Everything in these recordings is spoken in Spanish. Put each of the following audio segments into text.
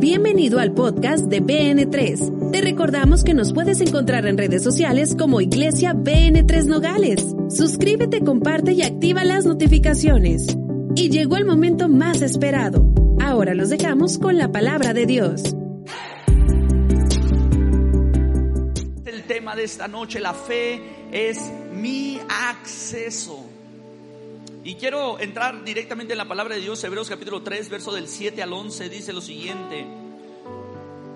Bienvenido al podcast de BN3. Te recordamos que nos puedes encontrar en redes sociales como Iglesia BN3 Nogales. Suscríbete, comparte y activa las notificaciones. Y llegó el momento más esperado. Ahora los dejamos con la palabra de Dios. El tema de esta noche, la fe, es mi acceso. Y quiero entrar directamente en la palabra de Dios, Hebreos capítulo 3, verso del 7 al 11, dice lo siguiente.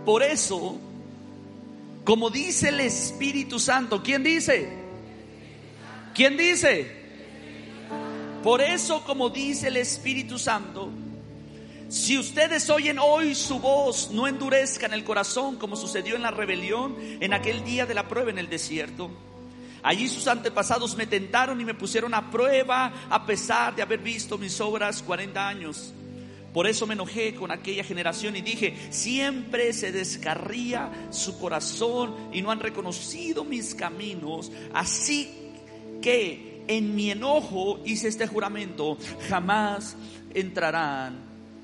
Por eso, como dice el Espíritu Santo, ¿quién dice? ¿Quién dice? Por eso, como dice el Espíritu Santo, si ustedes oyen hoy su voz, no endurezcan el corazón como sucedió en la rebelión en aquel día de la prueba en el desierto Allí sus antepasados me tentaron y me pusieron a prueba a pesar de haber visto mis obras 40 años. Por eso me enojé con aquella generación y dije, siempre se descarría su corazón y no han reconocido mis caminos. Así que en mi enojo hice este juramento, jamás entrarán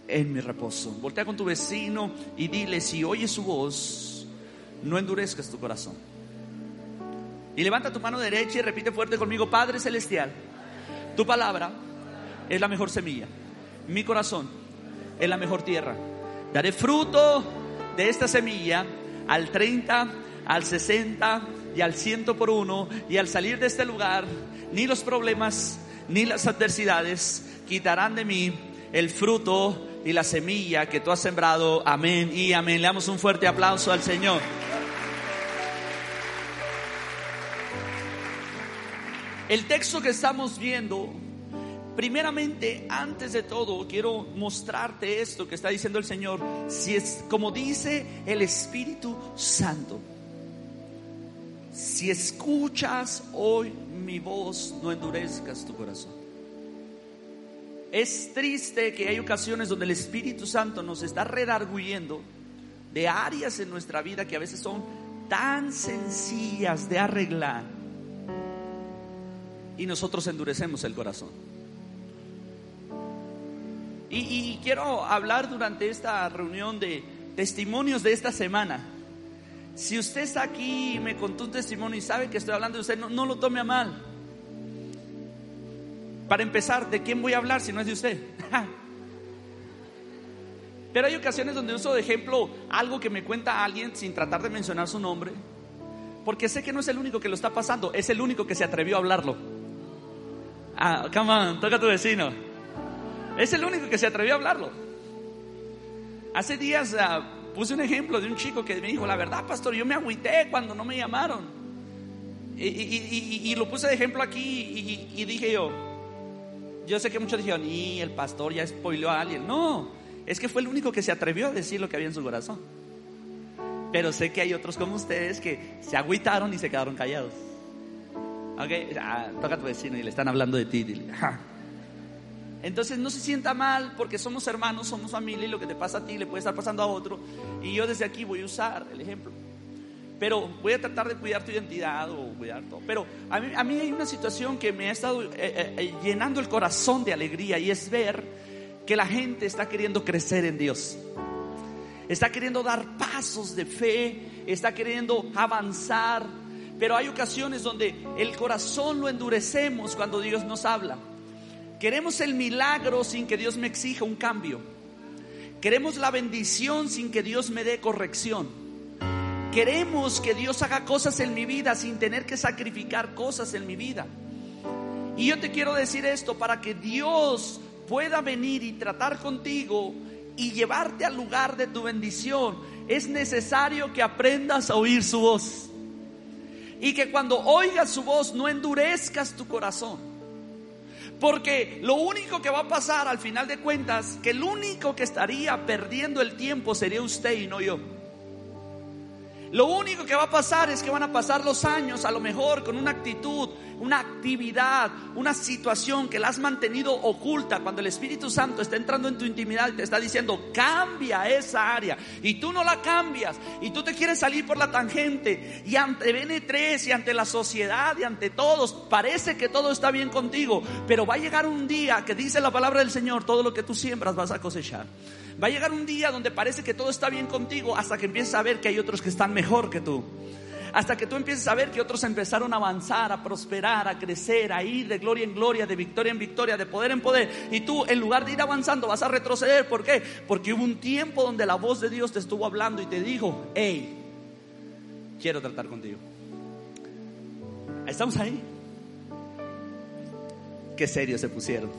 en mi reposo. Voltea con tu vecino y dile, si oyes su voz, no endurezcas tu corazón. Y levanta tu mano derecha y repite fuerte conmigo, Padre Celestial, tu palabra es la mejor semilla. Mi corazón es la mejor tierra. Daré fruto de esta semilla al 30, al 60 y al 100 por uno. Y al salir de este lugar, ni los problemas ni las adversidades quitarán de mí el fruto y la semilla que tú has sembrado. Amén y amén. Le damos un fuerte aplauso al Señor. El texto que estamos viendo, primeramente, antes de todo, quiero mostrarte esto que está diciendo el Señor. Si es como dice el Espíritu Santo, si escuchas hoy mi voz, no endurezcas tu corazón. Es triste que hay ocasiones donde el Espíritu Santo nos está redarguyendo de áreas en nuestra vida que a veces son tan sencillas de arreglar y nosotros endurecemos el corazón. Y, quiero hablar durante esta reunión de testimonios de esta semana. Si usted está aquí y me contó un testimonio y sabe que estoy hablando de usted, no, lo tome a mal. Para empezar, ¿de quién voy a hablar si no es de usted? Pero hay ocasiones donde uso de ejemplo algo que me cuenta alguien sin tratar de mencionar su nombre, porque sé que no es el único que lo está pasando, es el único que se atrevió a hablarlo. Ah, come on, toca a tu vecino. Es el único que se atrevió a hablarlo. Hace días ah, puse un ejemplo de un chico que me dijo, la verdad, pastor, yo me agüité cuando no me llamaron. Y, lo puse de ejemplo aquí y, dije yo, yo sé que muchos dijeron, y el pastor ya spoileó a alguien. No, es que fue el único que se atrevió a decir lo que había en su corazón. Pero sé que hay otros como ustedes que se agüitaron y se quedaron callados. Ok, ah, toca a tu vecino y le están hablando de ti. Entonces no se sienta mal porque somos hermanos, somos familia y lo que te pasa a ti le puede estar pasando a otro. Y yo desde aquí voy a usar el ejemplo. Pero voy a tratar de cuidar tu identidad o cuidar todo. Pero a mí, hay una situación que me ha estado eh, eh, eh, llenando el corazón de alegría y es ver que la gente está queriendo crecer en Dios. Está queriendo dar pasos de fe, está queriendo avanzar pero hay ocasiones donde el corazón lo endurecemos cuando Dios nos habla. Queremos el milagro sin que Dios me exija un cambio. Queremos la bendición sin que Dios me dé corrección. Queremos que Dios haga cosas en mi vida sin tener que sacrificar cosas en mi vida. Y yo te quiero decir esto, para que Dios pueda venir y tratar contigo y llevarte al lugar de tu bendición, es necesario que aprendas a oír su voz. Y que cuando oigas su voz no endurezcas tu corazón. Porque lo único que va a pasar al final de cuentas, que el único que estaría perdiendo el tiempo sería usted y no yo. Lo único que va a pasar es que van a pasar los años, a lo mejor con una actitud una actividad, una situación que la has mantenido oculta, cuando el Espíritu Santo está entrando en tu intimidad y te está diciendo, cambia esa área, y tú no la cambias, y tú te quieres salir por la tangente, y ante BN3 y ante la sociedad y ante todos, parece que todo está bien contigo, pero va a llegar un día que dice la palabra del Señor, todo lo que tú siembras vas a cosechar. Va a llegar un día donde parece que todo está bien contigo hasta que empiezas a ver que hay otros que están mejor que tú. Hasta que tú empieces a ver que otros empezaron a avanzar, a prosperar, a crecer, a ir de gloria en gloria, de victoria en victoria, de poder en poder. Y tú, en lugar de ir avanzando, vas a retroceder. ¿Por qué? Porque hubo un tiempo donde la voz de Dios te estuvo hablando y te dijo, hey, quiero tratar contigo. ¿Estamos ahí? Qué serio se pusieron.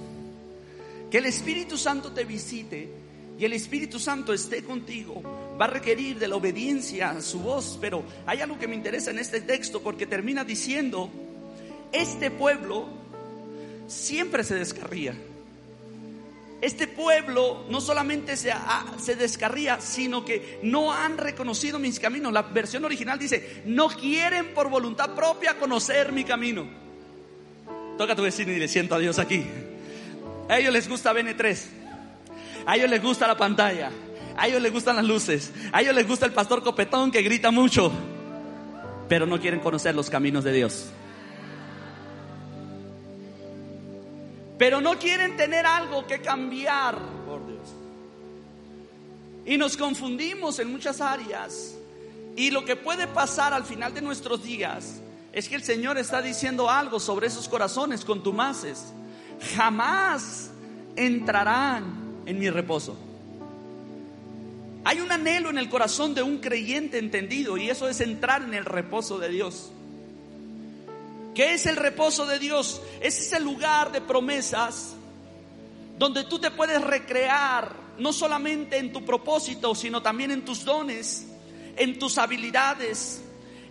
Que el Espíritu Santo te visite y el Espíritu Santo esté contigo, va a requerir de la obediencia a su voz. Pero hay algo que me interesa en este texto porque termina diciendo, este pueblo siempre se descarría. Este pueblo no solamente se, descarría, sino que no han reconocido mis caminos. La versión original dice, no quieren por voluntad propia conocer mi camino. Toca tu vecino y le siento a Dios aquí. A ellos les gusta BN3. A ellos les gusta la pantalla. A ellos les gustan las luces. A ellos les gusta el pastor copetón que grita mucho. Pero no quieren conocer los caminos de Dios. Pero no quieren tener algo que cambiar por Dios. Y nos confundimos en muchas áreas. Y lo que puede pasar al final de nuestros días es que el Señor está diciendo algo sobre esos corazones contumaces. Jamás entrarán en mi reposo. Hay un anhelo en el corazón de un creyente entendido y eso es entrar en el reposo de Dios. ¿Qué es el reposo de Dios? Es ese lugar de promesas donde tú te puedes recrear no solamente en tu propósito, sino también en tus dones, en tus habilidades,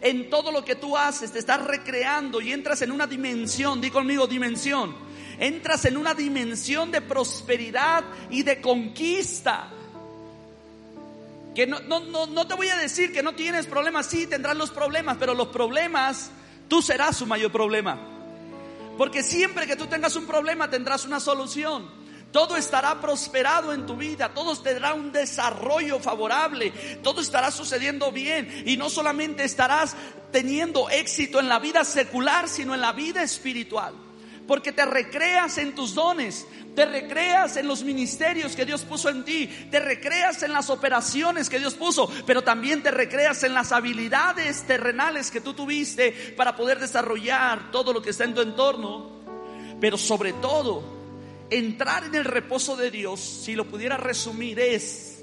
en todo lo que tú haces, te estás recreando y entras en una dimensión, di conmigo dimensión, entras en una dimensión de prosperidad y de conquista. Que no, no, no, te voy a decir que no tienes problemas, sí tendrás los problemas, pero los problemas, tú serás su mayor problema. Porque siempre que tú tengas un problema tendrás una solución. Todo estará prosperado en tu vida, todo tendrá un desarrollo favorable, todo estará sucediendo bien y no solamente estarás teniendo éxito en la vida secular, sino en la vida espiritual porque te recreas en tus dones, te recreas en los ministerios que Dios puso en ti, te recreas en las operaciones que Dios puso, pero también te recreas en las habilidades terrenales que tú tuviste para poder desarrollar todo lo que está en tu entorno. Pero sobre todo, entrar en el reposo de Dios, si lo pudiera resumir, es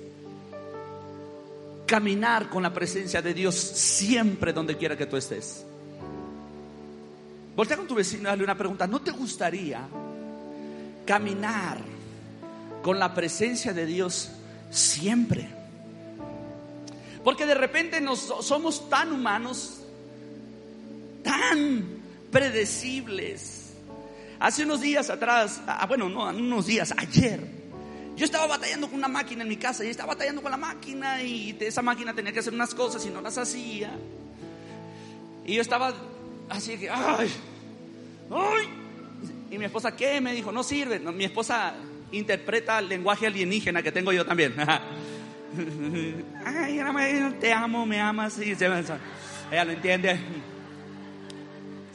caminar con la presencia de Dios siempre donde quiera que tú estés. Voltea con tu vecino y dale una pregunta. ¿No te gustaría caminar con la presencia de Dios siempre? Porque de repente nos, somos tan humanos, tan predecibles. Hace unos días atrás, bueno, no, unos días, ayer, yo estaba batallando con una máquina en mi casa y estaba batallando con la máquina y esa máquina tenía que hacer unas cosas y no las hacía. Y yo estaba Así que, ay, ay. Y mi esposa, ¿qué? Me dijo, no sirve. mi esposa interpreta el lenguaje alienígena que tengo yo también. ay, te amo, me amas. ella lo entiende.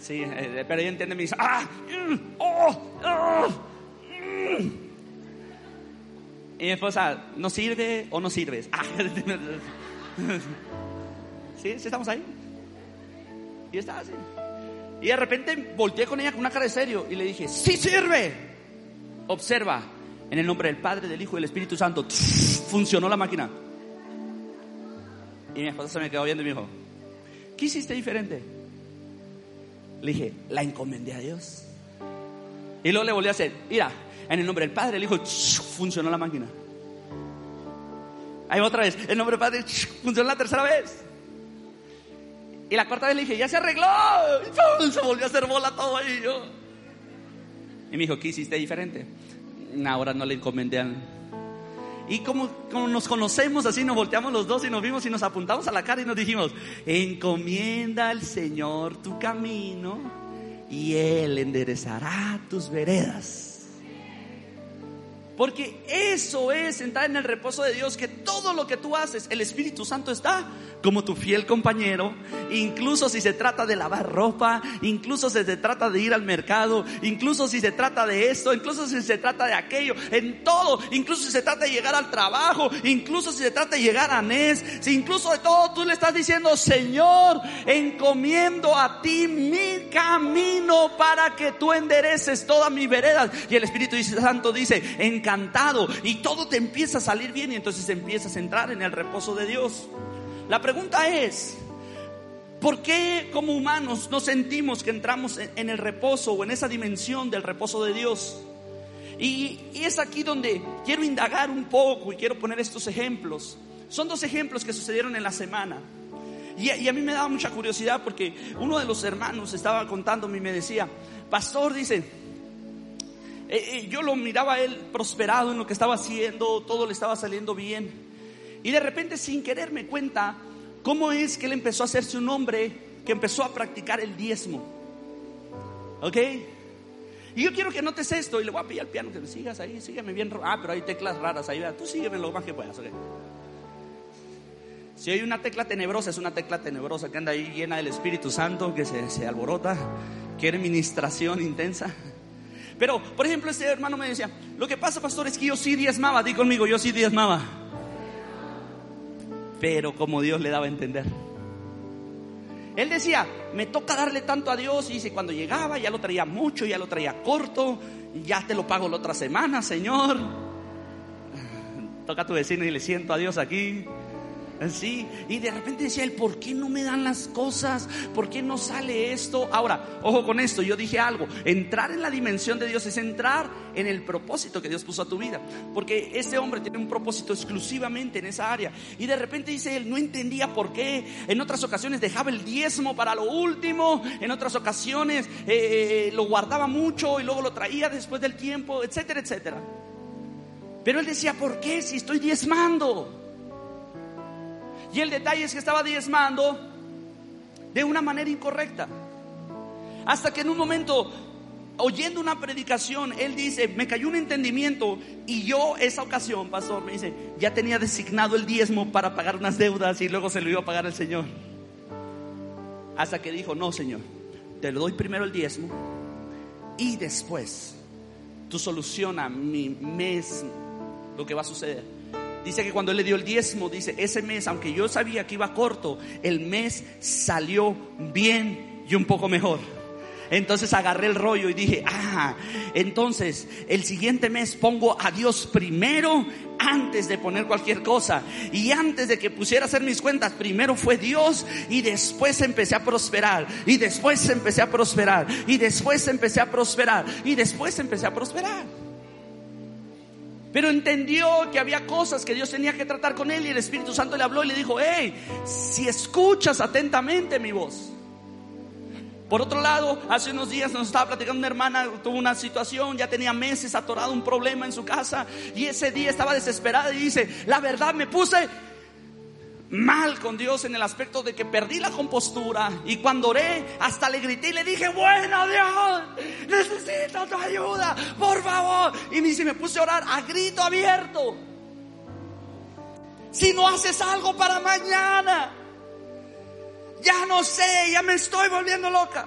Sí, eh, pero ella entiende, me dice, ah, mm, oh, oh, mm". Y mi esposa, ¿no sirve o no sirves? Ah. ¿Sí? ¿Sí estamos ahí? Y está así. Y de repente volteé con ella con una cara de serio y le dije, ¡Sí sirve! Observa, en el nombre del Padre, del Hijo y del Espíritu Santo, funcionó la máquina. Y mi esposa se me quedó viendo y me dijo, ¿qué hiciste diferente? Le dije, la encomendé a Dios. Y luego le volví a hacer, mira, en el nombre del Padre, del Hijo, funcionó la máquina. Ahí otra vez, en el nombre del Padre, funcionó la tercera vez. Y la cuarta vez le dije, ya se arregló. Y se volvió a hacer bola todo ahí. Yo. Y me dijo, ¿qué hiciste diferente? Ahora no le encomendé Y como, como nos conocemos así, nos volteamos los dos y nos vimos y nos apuntamos a la cara y nos dijimos, encomienda al Señor tu camino y Él enderezará tus veredas. Porque eso es entrar en el reposo de Dios, que todo lo que tú haces, el Espíritu Santo está como tu fiel compañero, incluso si se trata de lavar ropa, incluso si se trata de ir al mercado, incluso si se trata de esto, incluso si se trata de aquello, en todo, incluso si se trata de llegar al trabajo, incluso si se trata de llegar a NES, incluso de todo tú le estás diciendo, Señor, encomiendo a ti mi camino para que tú endereces todas mis veredas. Y el Espíritu Santo dice, encantado, y todo te empieza a salir bien y entonces empiezas a entrar en el reposo de Dios. La pregunta es, ¿por qué como humanos no sentimos que entramos en el reposo o en esa dimensión del reposo de Dios? Y, es aquí donde quiero indagar un poco y quiero poner estos ejemplos. Son dos ejemplos que sucedieron en la semana. Y, a mí me daba mucha curiosidad porque uno de los hermanos estaba contándome y me decía, pastor, dice, eh, eh, yo lo miraba a él prosperado en lo que estaba haciendo, todo le estaba saliendo bien. Y de repente sin querer me cuenta cómo es que él empezó a hacerse un hombre que empezó a practicar el diezmo. ¿Ok? Y yo quiero que notes esto y le voy a pedir al piano que me sigas ahí, sígueme bien. Ah, pero hay teclas raras ahí, tú sígueme lo más que puedas. Si hay una tecla tenebrosa, es una tecla tenebrosa que anda ahí llena del Espíritu Santo, que se, se alborota, quiere ministración intensa. Pero, por ejemplo, este hermano me decía, lo que pasa, pastor, es que yo sí diezmaba, di conmigo, yo sí diezmaba pero como Dios le daba a entender. Él decía, me toca darle tanto a Dios y dice, cuando llegaba ya lo traía mucho, ya lo traía corto, ya te lo pago la otra semana, Señor. Toca a tu vecino y le siento a Dios aquí. Sí, y de repente decía él, ¿por qué no me dan las cosas? ¿Por qué no sale esto? Ahora, ojo con esto, yo dije algo, entrar en la dimensión de Dios es entrar en el propósito que Dios puso a tu vida, porque ese hombre tiene un propósito exclusivamente en esa área. Y de repente dice él, no entendía por qué, en otras ocasiones dejaba el diezmo para lo último, en otras ocasiones eh, lo guardaba mucho y luego lo traía después del tiempo, etcétera, etcétera. Pero él decía, ¿por qué si estoy diezmando? Y el detalle es que estaba diezmando de una manera incorrecta. Hasta que en un momento, oyendo una predicación, él dice, me cayó un entendimiento y yo esa ocasión, pastor, me dice, ya tenía designado el diezmo para pagar unas deudas y luego se lo iba a pagar el Señor. Hasta que dijo, no, Señor, te lo doy primero el diezmo y después tú soluciona mi mes lo que va a suceder. Dice que cuando le dio el diezmo, dice, ese mes, aunque yo sabía que iba corto, el mes salió bien y un poco mejor. Entonces agarré el rollo y dije, ah, entonces el siguiente mes pongo a Dios primero antes de poner cualquier cosa. Y antes de que pusiera a hacer mis cuentas, primero fue Dios y después empecé a prosperar. Y después empecé a prosperar. Y después empecé a prosperar. Y después empecé a prosperar. Pero entendió que había cosas que Dios tenía que tratar con él y el Espíritu Santo le habló y le dijo, hey, si escuchas atentamente mi voz. Por otro lado, hace unos días nos estaba platicando una hermana, tuvo una situación, ya tenía meses atorado un problema en su casa y ese día estaba desesperada y dice, la verdad me puse mal con Dios en el aspecto de que perdí la compostura y cuando oré hasta le grité y le dije, bueno Dios, necesito tu ayuda, por favor. Y me dice, me puse a orar a grito abierto. Si no haces algo para mañana, ya no sé, ya me estoy volviendo loca.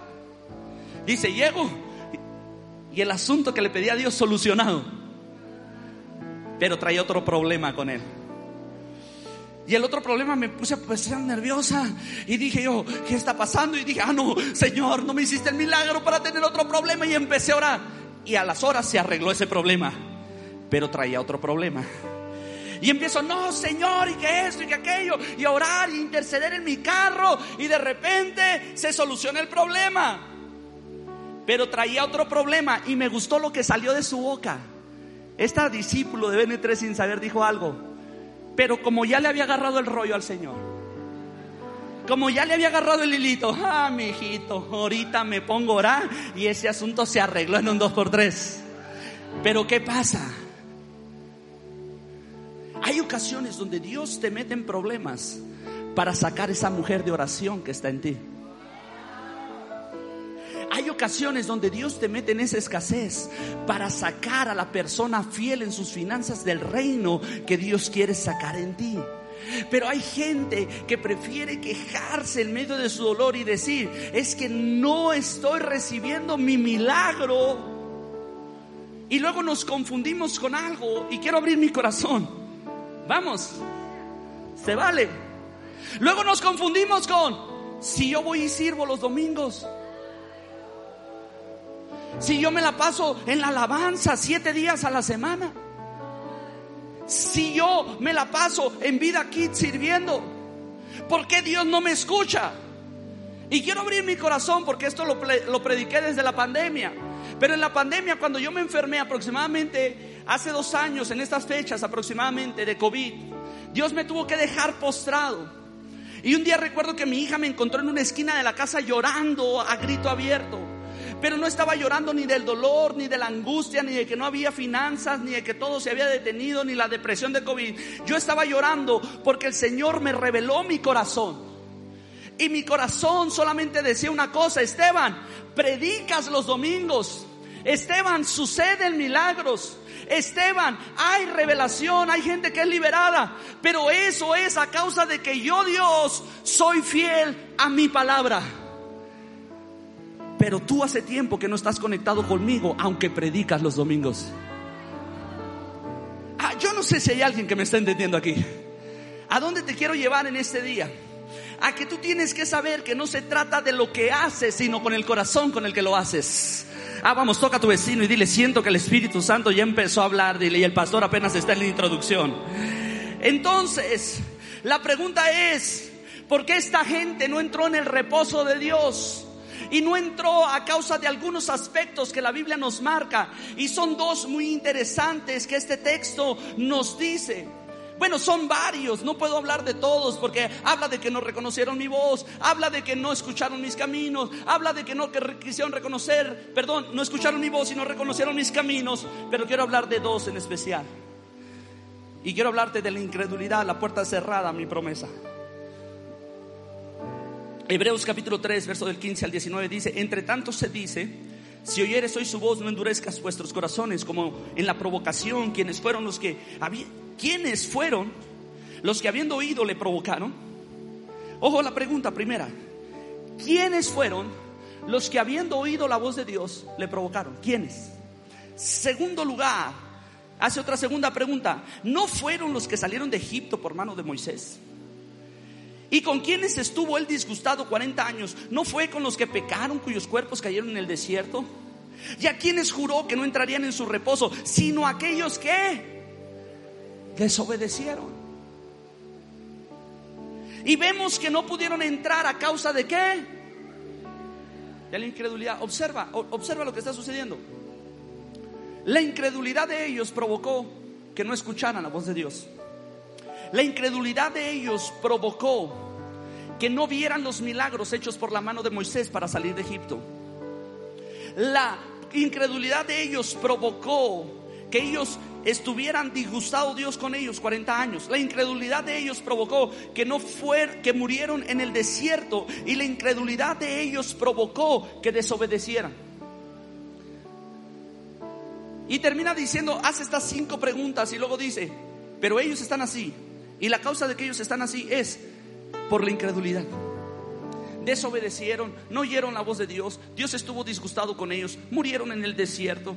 Dice, llego y el asunto que le pedí a Dios solucionado, pero traía otro problema con él. Y el otro problema me puse a ser nerviosa y dije yo, ¿qué está pasando? Y dije, ah, no, Señor, no me hiciste el milagro para tener otro problema y empecé a orar. Y a las horas se arregló ese problema, pero traía otro problema. Y empiezo, no, Señor, y que esto y que aquello, y a orar y interceder en mi carro, y de repente se soluciona el problema. Pero traía otro problema y me gustó lo que salió de su boca. Esta discípulo de BN3 sin saber dijo algo. Pero como ya le había agarrado el rollo al Señor, como ya le había agarrado el hilito, ah, mi hijito, ahorita me pongo a orar y ese asunto se arregló en un 2 por 3 Pero ¿qué pasa? Hay ocasiones donde Dios te mete en problemas para sacar esa mujer de oración que está en ti. Hay ocasiones donde Dios te mete en esa escasez para sacar a la persona fiel en sus finanzas del reino que Dios quiere sacar en ti. Pero hay gente que prefiere quejarse en medio de su dolor y decir, es que no estoy recibiendo mi milagro. Y luego nos confundimos con algo y quiero abrir mi corazón. Vamos, se vale. Luego nos confundimos con, si yo voy y sirvo los domingos, si yo me la paso en la alabanza siete días a la semana, si yo me la paso en vida kids sirviendo, ¿por qué Dios no me escucha? Y quiero abrir mi corazón porque esto lo, lo prediqué desde la pandemia. Pero en la pandemia, cuando yo me enfermé aproximadamente hace dos años, en estas fechas aproximadamente de COVID, Dios me tuvo que dejar postrado. Y un día recuerdo que mi hija me encontró en una esquina de la casa llorando a grito abierto. Pero no estaba llorando ni del dolor, ni de la angustia, ni de que no había finanzas, ni de que todo se había detenido, ni la depresión de COVID. Yo estaba llorando porque el Señor me reveló mi corazón. Y mi corazón solamente decía una cosa, Esteban, predicas los domingos. Esteban, suceden milagros. Esteban, hay revelación, hay gente que es liberada, pero eso es a causa de que yo Dios soy fiel a mi palabra. Pero tú hace tiempo que no estás conectado conmigo, aunque predicas los domingos. Ah, yo no sé si hay alguien que me está entendiendo aquí. ¿A dónde te quiero llevar en este día? A que tú tienes que saber que no se trata de lo que haces, sino con el corazón con el que lo haces. Ah, vamos, toca a tu vecino y dile, siento que el Espíritu Santo ya empezó a hablar, dile, y el pastor apenas está en la introducción. Entonces, la pregunta es, ¿por qué esta gente no entró en el reposo de Dios? Y no entró a causa de algunos aspectos que la Biblia nos marca. Y son dos muy interesantes que este texto nos dice. Bueno, son varios, no puedo hablar de todos porque habla de que no reconocieron mi voz, habla de que no escucharon mis caminos, habla de que no quisieron reconocer, perdón, no escucharon mi voz y no reconocieron mis caminos, pero quiero hablar de dos en especial. Y quiero hablarte de la incredulidad, la puerta cerrada, mi promesa. Hebreos capítulo 3, verso del 15 al 19 dice, entre tanto se dice, si oyeres hoy su voz, no endurezcas vuestros corazones como en la provocación, quienes fueron los que ¿quiénes fueron los que habiendo oído le provocaron? Ojo la pregunta primera. ¿Quiénes fueron los que habiendo oído la voz de Dios le provocaron? ¿Quiénes? Segundo lugar, hace otra segunda pregunta. ¿No fueron los que salieron de Egipto por mano de Moisés? ¿Y con quiénes estuvo él disgustado 40 años? ¿No fue con los que pecaron cuyos cuerpos cayeron en el desierto? ¿Y a quienes juró que no entrarían en su reposo, sino aquellos que desobedecieron. Y vemos que no pudieron entrar a causa de qué? De la incredulidad. Observa, observa lo que está sucediendo. La incredulidad de ellos provocó que no escucharan la voz de Dios. La incredulidad de ellos provocó que no vieran los milagros hechos por la mano de Moisés para salir de Egipto. La incredulidad de ellos provocó que ellos estuvieran disgustado Dios con ellos 40 años. La incredulidad de ellos provocó que no fueran, que murieron en el desierto y la incredulidad de ellos provocó que desobedecieran. Y termina diciendo, hace estas cinco preguntas y luego dice, pero ellos están así. Y la causa de que ellos están así es por la incredulidad. Desobedecieron, no oyeron la voz de Dios, Dios estuvo disgustado con ellos, murieron en el desierto.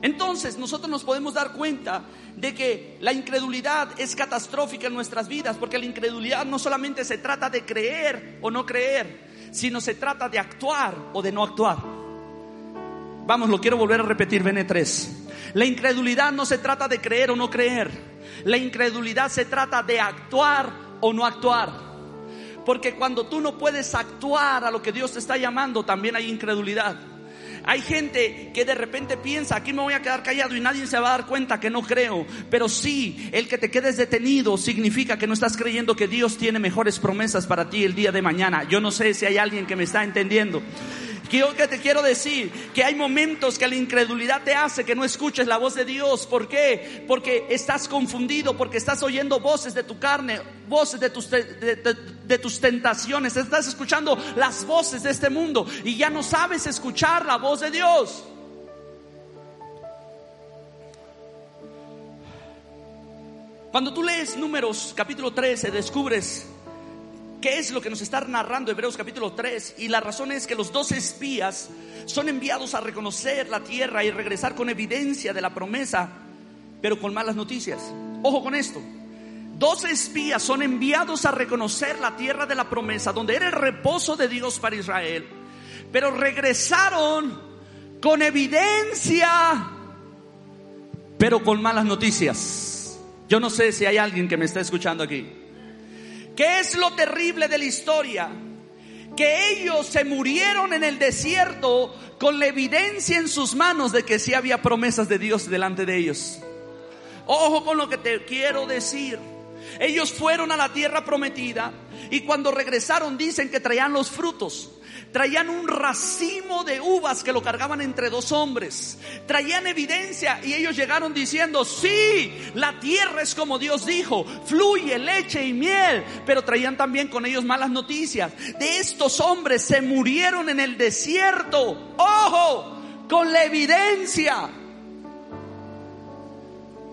Entonces nosotros nos podemos dar cuenta de que la incredulidad es catastrófica en nuestras vidas, porque la incredulidad no solamente se trata de creer o no creer, sino se trata de actuar o de no actuar. Vamos, lo quiero volver a repetir, Bene 3. La incredulidad no se trata de creer o no creer. La incredulidad se trata de actuar o no actuar. Porque cuando tú no puedes actuar a lo que Dios te está llamando, también hay incredulidad. Hay gente que de repente piensa, aquí me voy a quedar callado y nadie se va a dar cuenta que no creo. Pero sí, el que te quedes detenido significa que no estás creyendo que Dios tiene mejores promesas para ti el día de mañana. Yo no sé si hay alguien que me está entendiendo. Yo que te quiero decir que hay momentos que la incredulidad te hace que no escuches la voz de Dios. ¿Por qué? Porque estás confundido, porque estás oyendo voces de tu carne, voces de tus, de tus tentaciones, estás escuchando las voces de este mundo y ya no sabes escuchar la voz de Dios. Cuando tú lees números capítulo 13, descubres qué es lo que nos está narrando Hebreos capítulo 3. Y la razón es que los dos espías son enviados a reconocer la tierra y regresar con evidencia de la promesa, pero con malas noticias. Ojo con esto. Dos espías son enviados a reconocer la tierra de la promesa, donde era el reposo de Dios para Israel, pero regresaron con evidencia, pero con malas noticias. Yo no sé si hay alguien que me está escuchando aquí. ¿Qué es lo terrible de la historia? Que ellos se murieron en el desierto con la evidencia en sus manos de que sí había promesas de Dios delante de ellos. Ojo con lo que te quiero decir. Ellos fueron a la tierra prometida y cuando regresaron dicen que traían los frutos traían un racimo de uvas que lo cargaban entre dos hombres. Traían evidencia y ellos llegaron diciendo, sí, la tierra es como Dios dijo, fluye leche y miel. Pero traían también con ellos malas noticias. De estos hombres se murieron en el desierto. Ojo, con la evidencia.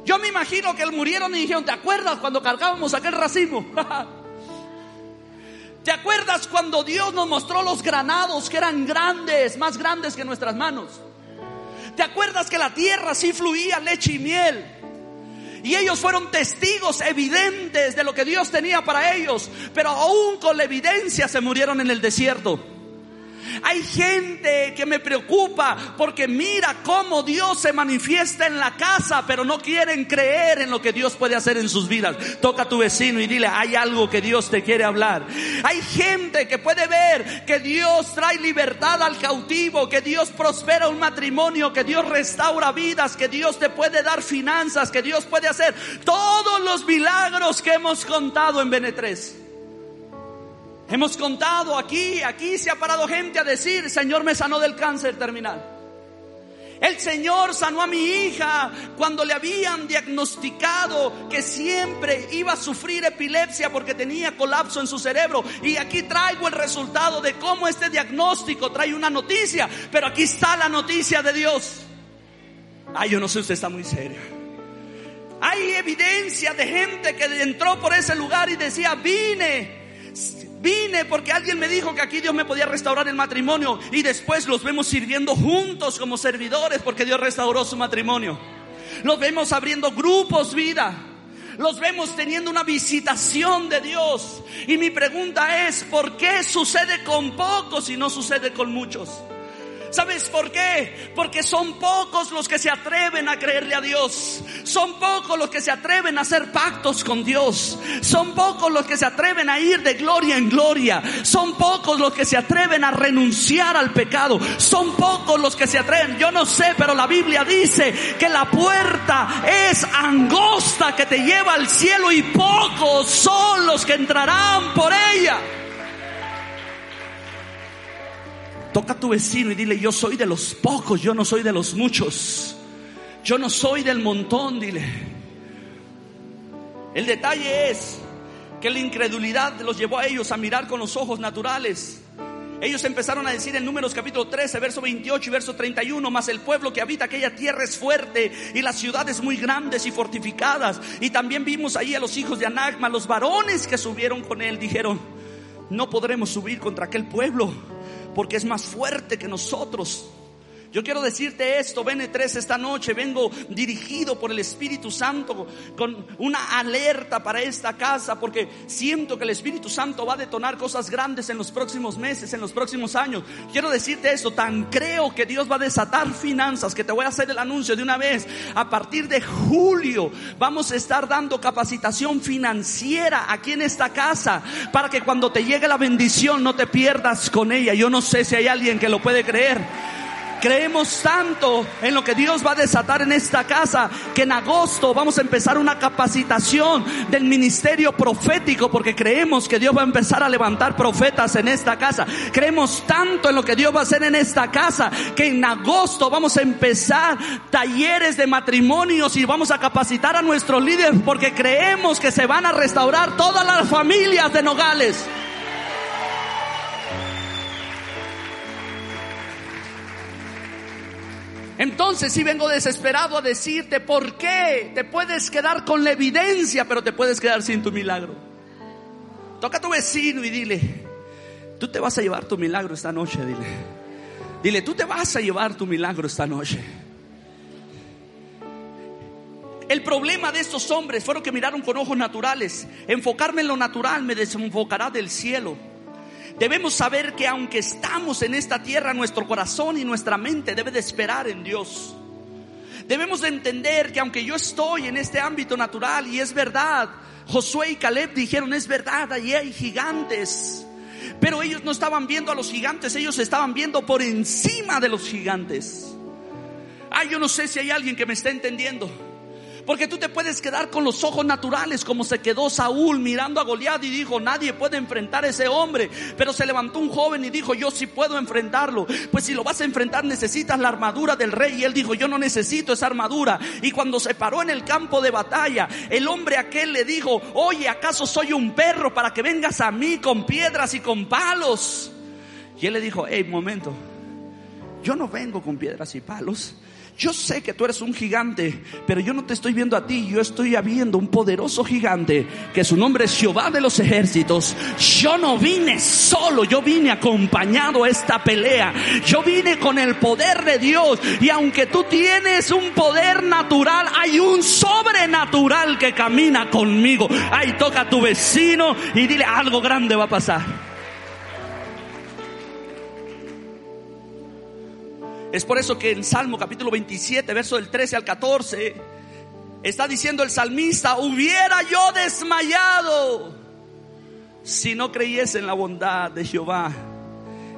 Yo me imagino que murieron y dijeron, ¿te acuerdas cuando cargábamos aquel racimo? ¿Te acuerdas cuando Dios nos mostró los granados que eran grandes, más grandes que nuestras manos? ¿Te acuerdas que la tierra sí fluía leche y miel? Y ellos fueron testigos evidentes de lo que Dios tenía para ellos, pero aún con la evidencia se murieron en el desierto. Hay gente que me preocupa porque mira cómo Dios se manifiesta en la casa, pero no quieren creer en lo que Dios puede hacer en sus vidas. Toca a tu vecino y dile, hay algo que Dios te quiere hablar. Hay gente que puede ver que Dios trae libertad al cautivo, que Dios prospera un matrimonio, que Dios restaura vidas, que Dios te puede dar finanzas, que Dios puede hacer todos los milagros que hemos contado en Benetres. Hemos contado aquí, aquí se ha parado gente a decir, Señor me sanó del cáncer terminal. El Señor sanó a mi hija cuando le habían diagnosticado que siempre iba a sufrir epilepsia porque tenía colapso en su cerebro. Y aquí traigo el resultado de cómo este diagnóstico trae una noticia. Pero aquí está la noticia de Dios. Ay, yo no sé, usted está muy serio. Hay evidencia de gente que entró por ese lugar y decía, vine Vine porque alguien me dijo que aquí Dios me podía restaurar el matrimonio y después los vemos sirviendo juntos como servidores porque Dios restauró su matrimonio. Los vemos abriendo grupos vida. Los vemos teniendo una visitación de Dios. Y mi pregunta es, ¿por qué sucede con pocos y no sucede con muchos? ¿Sabes por qué? Porque son pocos los que se atreven a creerle a Dios. Son pocos los que se atreven a hacer pactos con Dios. Son pocos los que se atreven a ir de gloria en gloria. Son pocos los que se atreven a renunciar al pecado. Son pocos los que se atreven. Yo no sé, pero la Biblia dice que la puerta es angosta que te lleva al cielo y pocos son los que entrarán por ella. Toca a tu vecino y dile, yo soy de los pocos, yo no soy de los muchos. Yo no soy del montón, dile. El detalle es que la incredulidad los llevó a ellos a mirar con los ojos naturales. Ellos empezaron a decir en Números capítulo 13, verso 28 y verso 31, más el pueblo que habita aquella tierra es fuerte y las ciudades muy grandes y fortificadas. Y también vimos ahí a los hijos de Anagma, los varones que subieron con él, dijeron, no podremos subir contra aquel pueblo porque es más fuerte que nosotros. Yo quiero decirte esto, BN3, esta noche vengo dirigido por el Espíritu Santo con una alerta para esta casa porque siento que el Espíritu Santo va a detonar cosas grandes en los próximos meses, en los próximos años. Quiero decirte esto, tan creo que Dios va a desatar finanzas que te voy a hacer el anuncio de una vez. A partir de julio vamos a estar dando capacitación financiera aquí en esta casa para que cuando te llegue la bendición no te pierdas con ella. Yo no sé si hay alguien que lo puede creer. Creemos tanto en lo que Dios va a desatar en esta casa que en agosto vamos a empezar una capacitación del ministerio profético porque creemos que Dios va a empezar a levantar profetas en esta casa. Creemos tanto en lo que Dios va a hacer en esta casa que en agosto vamos a empezar talleres de matrimonios y vamos a capacitar a nuestros líderes porque creemos que se van a restaurar todas las familias de Nogales. Entonces si vengo desesperado a decirte por qué te puedes quedar con la evidencia, pero te puedes quedar sin tu milagro. Toca a tu vecino y dile, tú te vas a llevar tu milagro esta noche, dile. Dile, tú te vas a llevar tu milagro esta noche. El problema de estos hombres fueron que miraron con ojos naturales. Enfocarme en lo natural me desenfocará del cielo. Debemos saber que aunque estamos en esta tierra, nuestro corazón y nuestra mente debe de esperar en Dios. Debemos de entender que aunque yo estoy en este ámbito natural y es verdad, Josué y Caleb dijeron, es verdad, allí hay gigantes. Pero ellos no estaban viendo a los gigantes, ellos estaban viendo por encima de los gigantes. Ay, yo no sé si hay alguien que me está entendiendo. Porque tú te puedes quedar con los ojos naturales como se quedó Saúl mirando a Goliat y dijo, nadie puede enfrentar a ese hombre. Pero se levantó un joven y dijo, yo sí puedo enfrentarlo. Pues si lo vas a enfrentar necesitas la armadura del rey. Y él dijo, yo no necesito esa armadura. Y cuando se paró en el campo de batalla, el hombre aquel le dijo, oye, ¿acaso soy un perro para que vengas a mí con piedras y con palos? Y él le dijo, hey, momento, yo no vengo con piedras y palos. Yo sé que tú eres un gigante, pero yo no te estoy viendo a ti, yo estoy viendo un poderoso gigante, que su nombre es Jehová de los ejércitos. Yo no vine solo, yo vine acompañado a esta pelea. Yo vine con el poder de Dios. Y aunque tú tienes un poder natural, hay un sobrenatural que camina conmigo. Ahí toca a tu vecino y dile algo grande va a pasar. Es por eso que en Salmo capítulo 27, verso del 13 al 14, está diciendo el salmista, hubiera yo desmayado si no creyese en la bondad de Jehová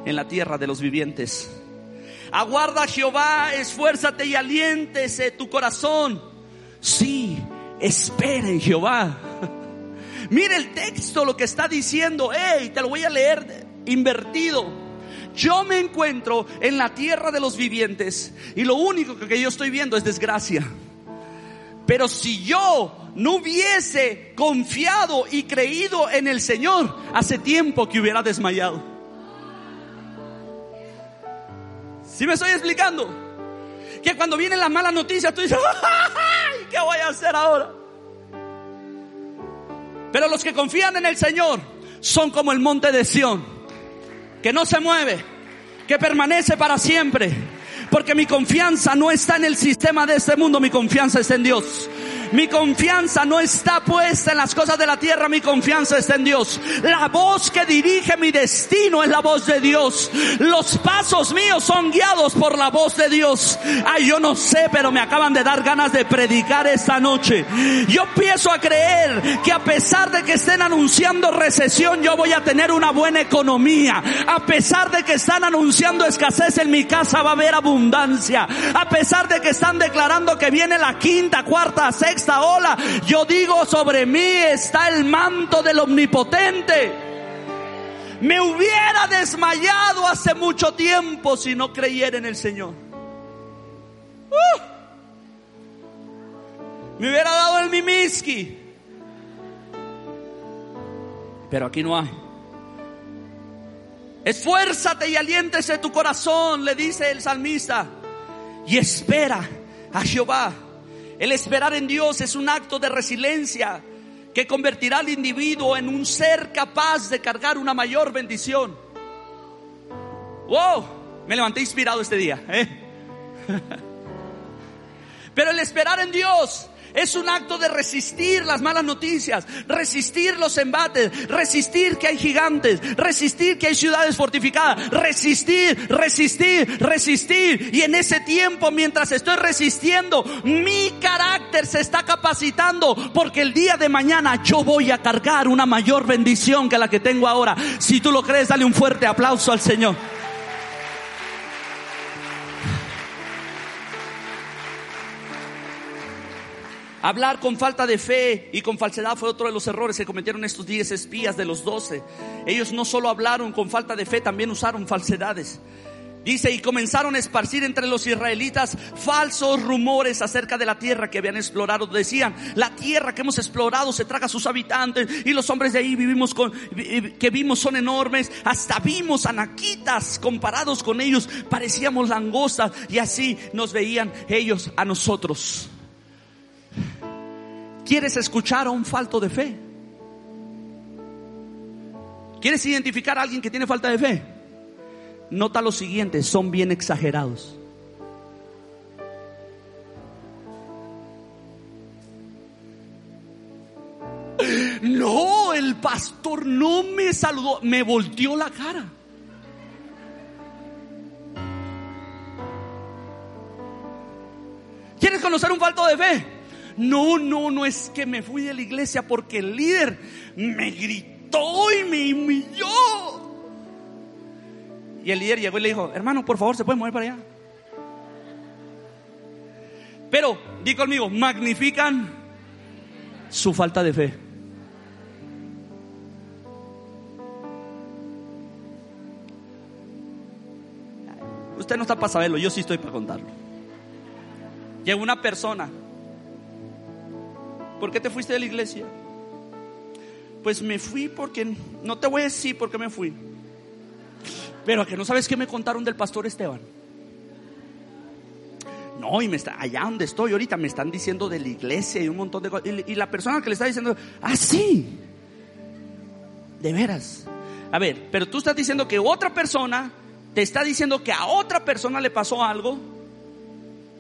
en la tierra de los vivientes. Aguarda Jehová, esfuérzate y aliéntese tu corazón. Sí, espera en Jehová. Mire el texto, lo que está diciendo. Hey, te lo voy a leer invertido. Yo me encuentro en la tierra de los vivientes y lo único que yo estoy viendo es desgracia. Pero si yo no hubiese confiado y creído en el Señor, hace tiempo que hubiera desmayado. ¿Sí me estoy explicando? Que cuando vienen las malas noticias tú dices. ¿Qué voy a hacer ahora? Pero los que confían en el Señor son como el monte de Sión que no se mueve, que permanece para siempre. Porque mi confianza no está en el sistema de este mundo, mi confianza está en Dios. Mi confianza no está puesta en las cosas de la tierra, mi confianza está en Dios. La voz que dirige mi destino es la voz de Dios. Los pasos míos son guiados por la voz de Dios. Ay, yo no sé, pero me acaban de dar ganas de predicar esta noche. Yo empiezo a creer que a pesar de que estén anunciando recesión, yo voy a tener una buena economía. A pesar de que están anunciando escasez en mi casa, va a haber abundancia. A pesar de que están declarando que viene la quinta, cuarta, sexta, esta ola, yo digo sobre mí está el manto del omnipotente. Me hubiera desmayado hace mucho tiempo si no creyera en el Señor. Uh. me hubiera dado el mimiski. Pero aquí no hay. Esfuérzate y aliéntese tu corazón, le dice el salmista, y espera a Jehová. El esperar en Dios es un acto de resiliencia que convertirá al individuo en un ser capaz de cargar una mayor bendición. Wow, me levanté inspirado este día. ¿eh? Pero el esperar en Dios es un acto de resistir las malas noticias, resistir los embates, resistir que hay gigantes, resistir que hay ciudades fortificadas, resistir, resistir, resistir. Y en ese tiempo, mientras estoy resistiendo, mi carácter se está capacitando porque el día de mañana yo voy a cargar una mayor bendición que la que tengo ahora. Si tú lo crees, dale un fuerte aplauso al Señor. Hablar con falta de fe y con falsedad fue otro de los errores que cometieron estos diez espías de los doce. Ellos no solo hablaron con falta de fe, también usaron falsedades. Dice, y comenzaron a esparcir entre los israelitas falsos rumores acerca de la tierra que habían explorado. Decían, la tierra que hemos explorado se traga a sus habitantes y los hombres de ahí vivimos con, que vimos son enormes. Hasta vimos anaquitas comparados con ellos. Parecíamos langostas y así nos veían ellos a nosotros. ¿Quieres escuchar a un falto de fe? ¿Quieres identificar a alguien que tiene falta de fe? Nota lo siguiente, son bien exagerados. No, el pastor no me saludó, me volteó la cara. ¿Quieres conocer un falto de fe? No, no, no es que me fui de la iglesia porque el líder me gritó y me humilló. Y el líder llegó y le dijo, hermano, por favor, ¿se puede mover para allá? Pero, di conmigo, magnifican su falta de fe. Usted no está para saberlo, yo sí estoy para contarlo. Llegó una persona. ¿Por qué te fuiste de la iglesia? Pues me fui porque, no te voy a decir por qué me fui. Pero a que no sabes qué me contaron del pastor Esteban. No, y me está, allá donde estoy ahorita me están diciendo de la iglesia y un montón de cosas. Y, la persona que le está diciendo, ah, sí, de veras. A ver, pero tú estás diciendo que otra persona te está diciendo que a otra persona le pasó algo,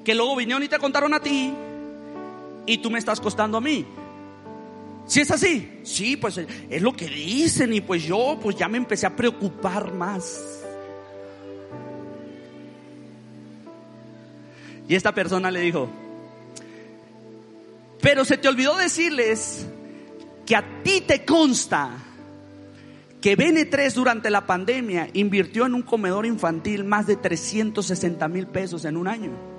que luego vinieron y te contaron a ti, y tú me estás costando a mí. Si es así, sí, pues es lo que dicen y pues yo pues ya me empecé a preocupar más. Y esta persona le dijo, pero se te olvidó decirles que a ti te consta que BN3 durante la pandemia invirtió en un comedor infantil más de 360 mil pesos en un año.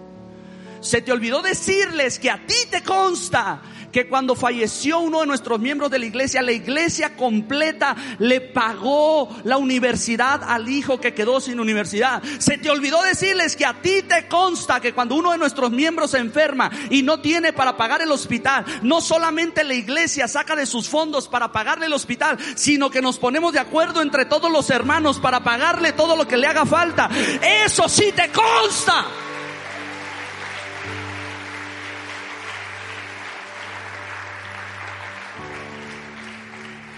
Se te olvidó decirles que a ti te consta que cuando falleció uno de nuestros miembros de la iglesia, la iglesia completa le pagó la universidad al hijo que quedó sin universidad. Se te olvidó decirles que a ti te consta que cuando uno de nuestros miembros se enferma y no tiene para pagar el hospital, no solamente la iglesia saca de sus fondos para pagarle el hospital, sino que nos ponemos de acuerdo entre todos los hermanos para pagarle todo lo que le haga falta. Eso sí te consta.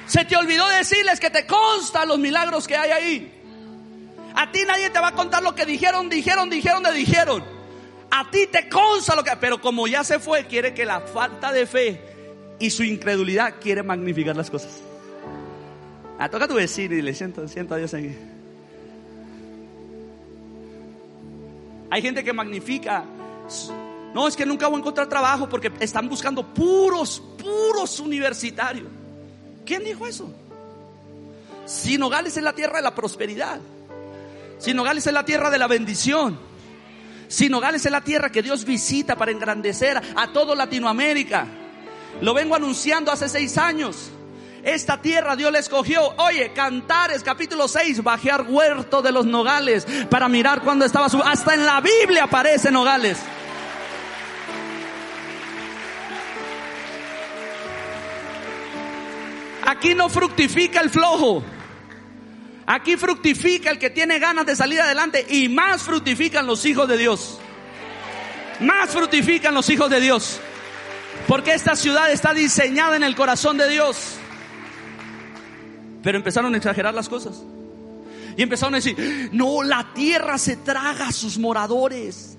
Se te olvidó decirles que te consta los milagros que hay ahí. A ti nadie te va a contar lo que dijeron, dijeron, dijeron, de dijeron. A ti te consta lo que... Pero como ya se fue, quiere que la falta de fe y su incredulidad quiere magnificar las cosas. Ah, toca tu vecino siento, siento a Dios aquí. Hay gente que magnifica. No, es que nunca voy a encontrar trabajo porque están buscando puros, puros universitarios. ¿Quién dijo eso? Sinogales es la tierra de la prosperidad. Sinogales es la tierra de la bendición. Sinogales es la tierra que Dios visita para engrandecer a todo Latinoamérica. Lo vengo anunciando hace seis años. Esta tierra Dios le escogió. Oye, Cantares capítulo 6, bajear huerto de los nogales para mirar cuando estaba su... Hasta en la Biblia aparece nogales. Aquí no fructifica el flojo. Aquí fructifica el que tiene ganas de salir adelante y más fructifican los hijos de Dios. Más fructifican los hijos de Dios. Porque esta ciudad está diseñada en el corazón de Dios. Pero empezaron a exagerar las cosas. Y empezaron a decir, no, la tierra se traga a sus moradores.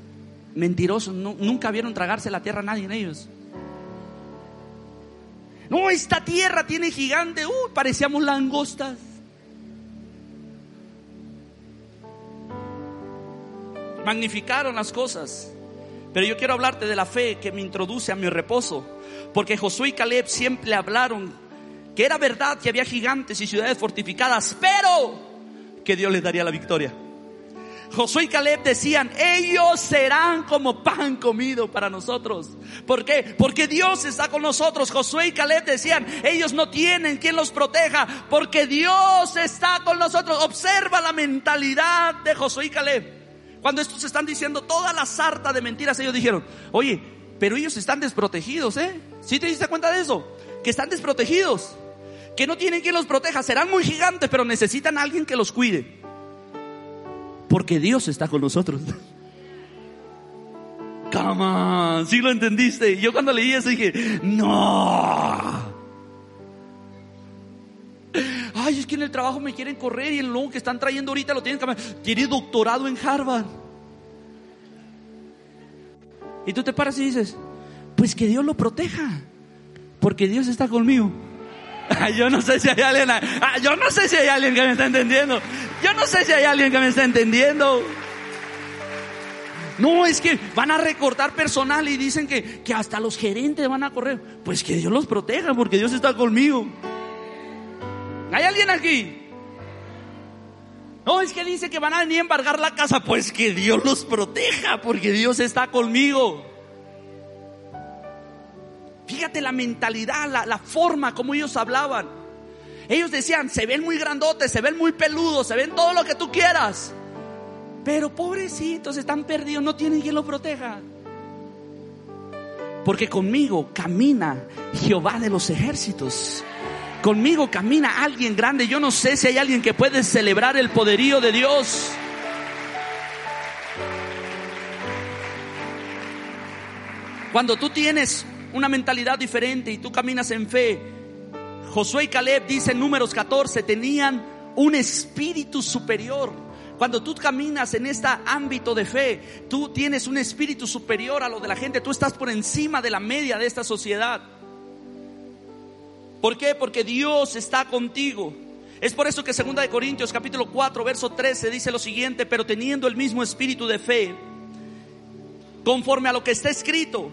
Mentirosos, nunca vieron tragarse la tierra a nadie en ellos. No, esta tierra tiene gigante. Uy, parecíamos langostas. Magnificaron las cosas. Pero yo quiero hablarte de la fe que me introduce a mi reposo. Porque Josué y Caleb siempre hablaron que era verdad que había gigantes y ciudades fortificadas, pero que Dios les daría la victoria. Josué y Caleb decían, ellos serán como pan comido para nosotros. ¿Por qué? Porque Dios está con nosotros. Josué y Caleb decían, ellos no tienen quien los proteja, porque Dios está con nosotros. Observa la mentalidad de Josué y Caleb. Cuando estos están diciendo toda la sarta de mentiras, ellos dijeron, oye, pero ellos están desprotegidos, ¿eh? ¿Sí te diste cuenta de eso? Que están desprotegidos, que no tienen quien los proteja, serán muy gigantes, pero necesitan a alguien que los cuide. Porque Dios está con nosotros. Come on, sí lo entendiste. Yo cuando leí eso dije, no. Ay, es que en el trabajo me quieren correr y el logo que están trayendo ahorita lo tienen que Tiene doctorado en Harvard. Y tú te paras y dices, pues que Dios lo proteja, porque Dios está conmigo. yo no sé si hay alguien, ah, yo no sé si hay alguien que me está entendiendo. Yo no sé si hay alguien que me está entendiendo. No, es que van a recortar personal y dicen que, que hasta los gerentes van a correr. Pues que Dios los proteja porque Dios está conmigo. ¿Hay alguien aquí? No, es que dice que van a venir a embargar la casa. Pues que Dios los proteja porque Dios está conmigo. Fíjate la mentalidad, la, la forma como ellos hablaban. Ellos decían, se ven muy grandotes, se ven muy peludos, se ven todo lo que tú quieras. Pero pobrecitos, están perdidos, no tienen quien los proteja. Porque conmigo camina Jehová de los ejércitos. Conmigo camina alguien grande. Yo no sé si hay alguien que puede celebrar el poderío de Dios. Cuando tú tienes una mentalidad diferente y tú caminas en fe, Josué y Caleb, dicen números 14, tenían un espíritu superior. Cuando tú caminas en este ámbito de fe, tú tienes un espíritu superior a lo de la gente, tú estás por encima de la media de esta sociedad. ¿Por qué? Porque Dios está contigo. Es por eso que 2 de Corintios capítulo 4 verso 13 dice lo siguiente, pero teniendo el mismo espíritu de fe, conforme a lo que está escrito,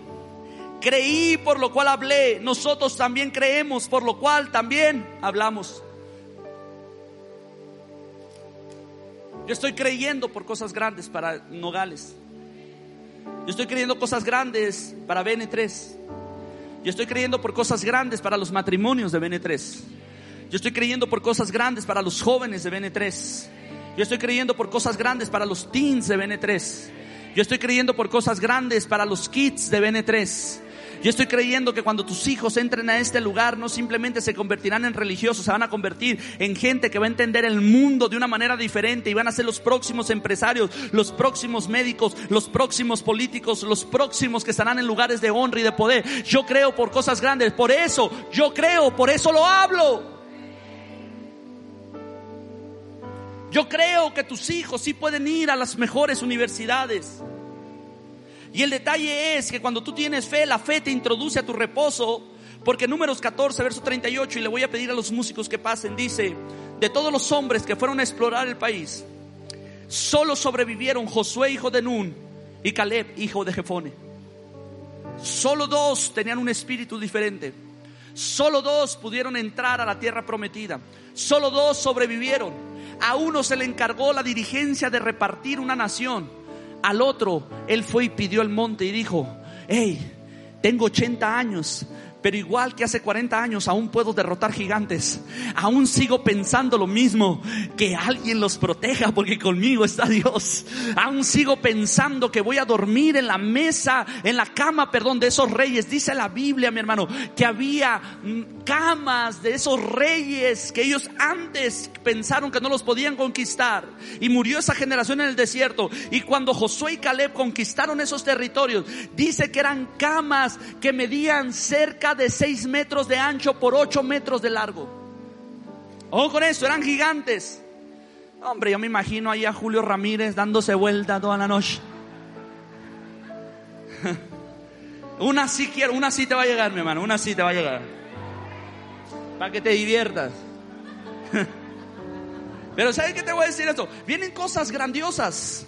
creí por lo cual hablé, nosotros también creemos por lo cual también hablamos. Yo estoy creyendo por cosas grandes para Nogales. Yo estoy creyendo cosas grandes para BN3. Yo estoy creyendo por cosas grandes para los matrimonios de BN3. Yo estoy creyendo por cosas grandes para los jóvenes de BN3. Yo estoy creyendo por cosas grandes para los teens de BN3. Yo estoy creyendo por cosas grandes para los kids de BN3. Yo estoy creyendo que cuando tus hijos entren a este lugar no simplemente se convertirán en religiosos, se van a convertir en gente que va a entender el mundo de una manera diferente y van a ser los próximos empresarios, los próximos médicos, los próximos políticos, los próximos que estarán en lugares de honra y de poder. Yo creo por cosas grandes, por eso yo creo, por eso lo hablo. Yo creo que tus hijos sí pueden ir a las mejores universidades. Y el detalle es que cuando tú tienes fe, la fe te introduce a tu reposo. Porque números 14, verso 38, y le voy a pedir a los músicos que pasen, dice, de todos los hombres que fueron a explorar el país, solo sobrevivieron Josué, hijo de Nun, y Caleb, hijo de Jefone. Solo dos tenían un espíritu diferente. Solo dos pudieron entrar a la tierra prometida. Solo dos sobrevivieron. A uno se le encargó la dirigencia de repartir una nación al otro, él fue y pidió el monte y dijo, hey, tengo 80 años, pero igual que hace 40 años aún puedo derrotar gigantes. Aún sigo pensando lo mismo, que alguien los proteja porque conmigo está Dios. Aún sigo pensando que voy a dormir en la mesa, en la cama, perdón, de esos reyes. Dice la Biblia, mi hermano, que había mm, camas de esos reyes que ellos antes pensaron que no los podían conquistar. Y murió esa generación en el desierto. Y cuando Josué y Caleb conquistaron esos territorios, dice que eran camas que medían cerca de 6 metros de ancho por 8 metros de largo. Ojo con eso, eran gigantes. Hombre, yo me imagino ahí a Julio Ramírez dándose vuelta toda la noche. Una sí quiero, una sí te va a llegar, mi hermano, una sí te va a llegar. Para que te diviertas. Pero ¿sabes qué te voy a decir esto? Vienen cosas grandiosas.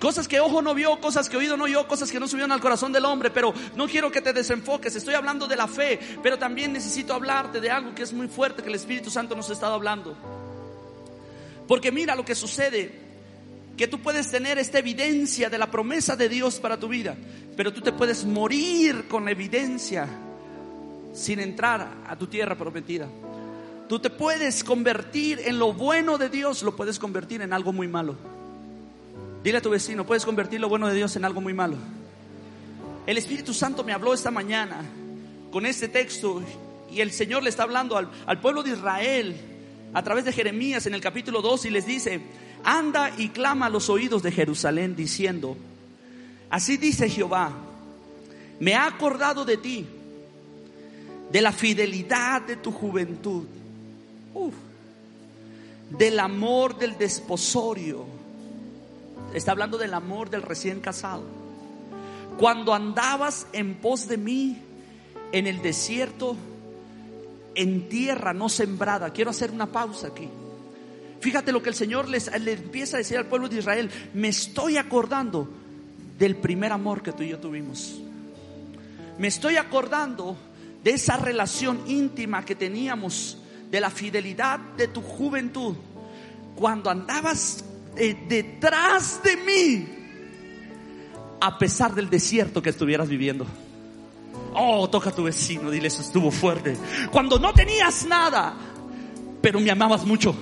Cosas que ojo no vio, cosas que oído no oyó, cosas que no subieron al corazón del hombre, pero no quiero que te desenfoques, estoy hablando de la fe, pero también necesito hablarte de algo que es muy fuerte que el Espíritu Santo nos ha estado hablando. Porque mira lo que sucede, que tú puedes tener esta evidencia de la promesa de Dios para tu vida, pero tú te puedes morir con evidencia sin entrar a tu tierra prometida. Tú te puedes convertir en lo bueno de Dios, lo puedes convertir en algo muy malo. Dile a tu vecino, puedes convertir lo bueno de Dios en algo muy malo. El Espíritu Santo me habló esta mañana con este texto y el Señor le está hablando al, al pueblo de Israel a través de Jeremías en el capítulo 2 y les dice, anda y clama a los oídos de Jerusalén diciendo, así dice Jehová, me ha acordado de ti, de la fidelidad de tu juventud, del amor del desposorio, está hablando del amor del recién casado, cuando andabas en pos de mí en el desierto, en tierra no sembrada, quiero hacer una pausa aquí. Fíjate lo que el Señor les, le empieza a decir al pueblo de Israel. Me estoy acordando del primer amor que tú y yo tuvimos. Me estoy acordando de esa relación íntima que teníamos, de la fidelidad de tu juventud, cuando andabas eh, detrás de mí, a pesar del desierto que estuvieras viviendo. Oh, toca a tu vecino, dile eso estuvo fuerte. Cuando no tenías nada, pero me amabas mucho.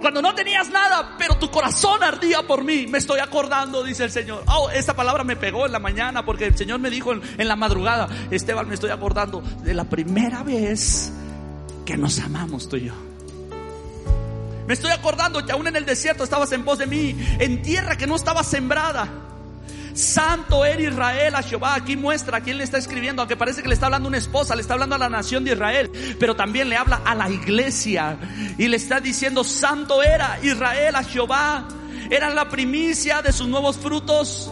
Cuando no tenías nada, pero tu corazón ardía por mí. Me estoy acordando, dice el Señor. Oh, esta palabra me pegó en la mañana porque el Señor me dijo en, la madrugada, Esteban, me estoy acordando de la primera vez que nos amamos tú y yo. Me estoy acordando que aún en el desierto estabas en pos de mí, en tierra que no estaba sembrada. Santo era Israel a Jehová. Aquí muestra a quién le está escribiendo, aunque parece que le está hablando una esposa, le está hablando a la nación de Israel, pero también le habla a la iglesia y le está diciendo, Santo era Israel a Jehová. Era la primicia de sus nuevos frutos.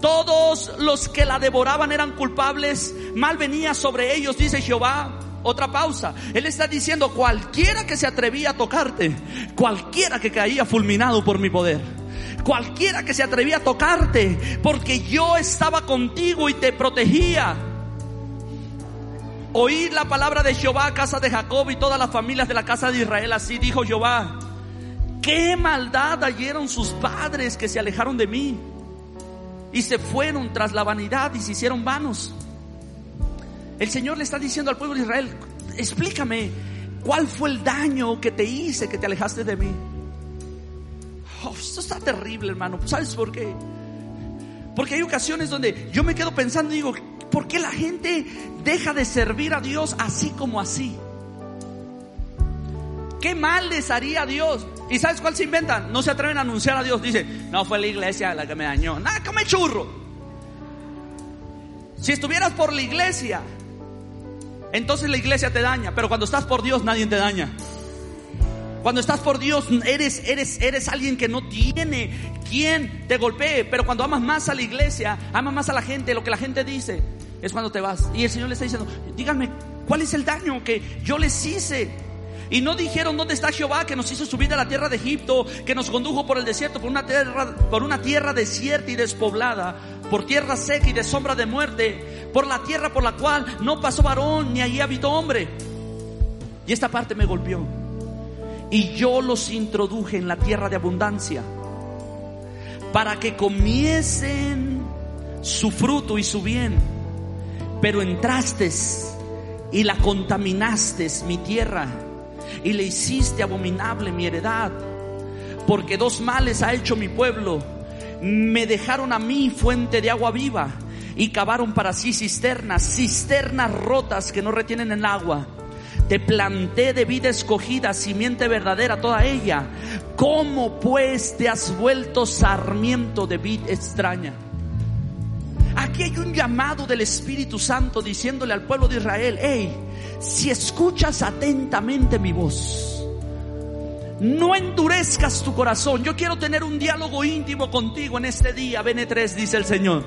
Todos los que la devoraban eran culpables. Mal venía sobre ellos, dice Jehová. Otra pausa. Él está diciendo, cualquiera que se atrevía a tocarte, cualquiera que caía fulminado por mi poder cualquiera que se atrevía a tocarte, porque yo estaba contigo y te protegía. Oír la palabra de Jehová, casa de Jacob y todas las familias de la casa de Israel, así dijo Jehová. Qué maldad hallaron sus padres que se alejaron de mí y se fueron tras la vanidad y se hicieron vanos. El Señor le está diciendo al pueblo de Israel, explícame, ¿cuál fue el daño que te hice que te alejaste de mí? Oh, esto está terrible, hermano. ¿Sabes por qué? Porque hay ocasiones donde yo me quedo pensando y digo, ¿por qué la gente deja de servir a Dios así como así? ¿Qué mal les haría a Dios? ¿Y sabes cuál se inventan? No se atreven a anunciar a Dios. Dice, no fue la iglesia la que me dañó. Nada, come churro. Si estuvieras por la iglesia, entonces la iglesia te daña. Pero cuando estás por Dios, nadie te daña. Cuando estás por Dios, eres, eres, eres alguien que no tiene quien te golpee. Pero cuando amas más a la iglesia, amas más a la gente, lo que la gente dice, es cuando te vas. Y el Señor le está diciendo, díganme, ¿cuál es el daño que yo les hice? Y no dijeron dónde está Jehová que nos hizo subir a la tierra de Egipto, que nos condujo por el desierto, por una tierra, por una tierra desierta y despoblada, por tierra seca y de sombra de muerte, por la tierra por la cual no pasó varón ni allí habitó hombre. Y esta parte me golpeó y yo los introduje en la tierra de abundancia para que comiesen su fruto y su bien. Pero entraste y la contaminaste, mi tierra, y le hiciste abominable mi heredad, porque dos males ha hecho mi pueblo. Me dejaron a mí fuente de agua viva y cavaron para sí cisternas, cisternas rotas que no retienen el agua te planté de vida escogida, simiente verdadera toda ella. ¿Cómo pues te has vuelto sarmiento de vida extraña? Aquí hay un llamado del Espíritu Santo diciéndole al pueblo de Israel, hey, si escuchas atentamente mi voz, no endurezcas tu corazón. Yo quiero tener un diálogo íntimo contigo en este día. Ven 3, dice el Señor.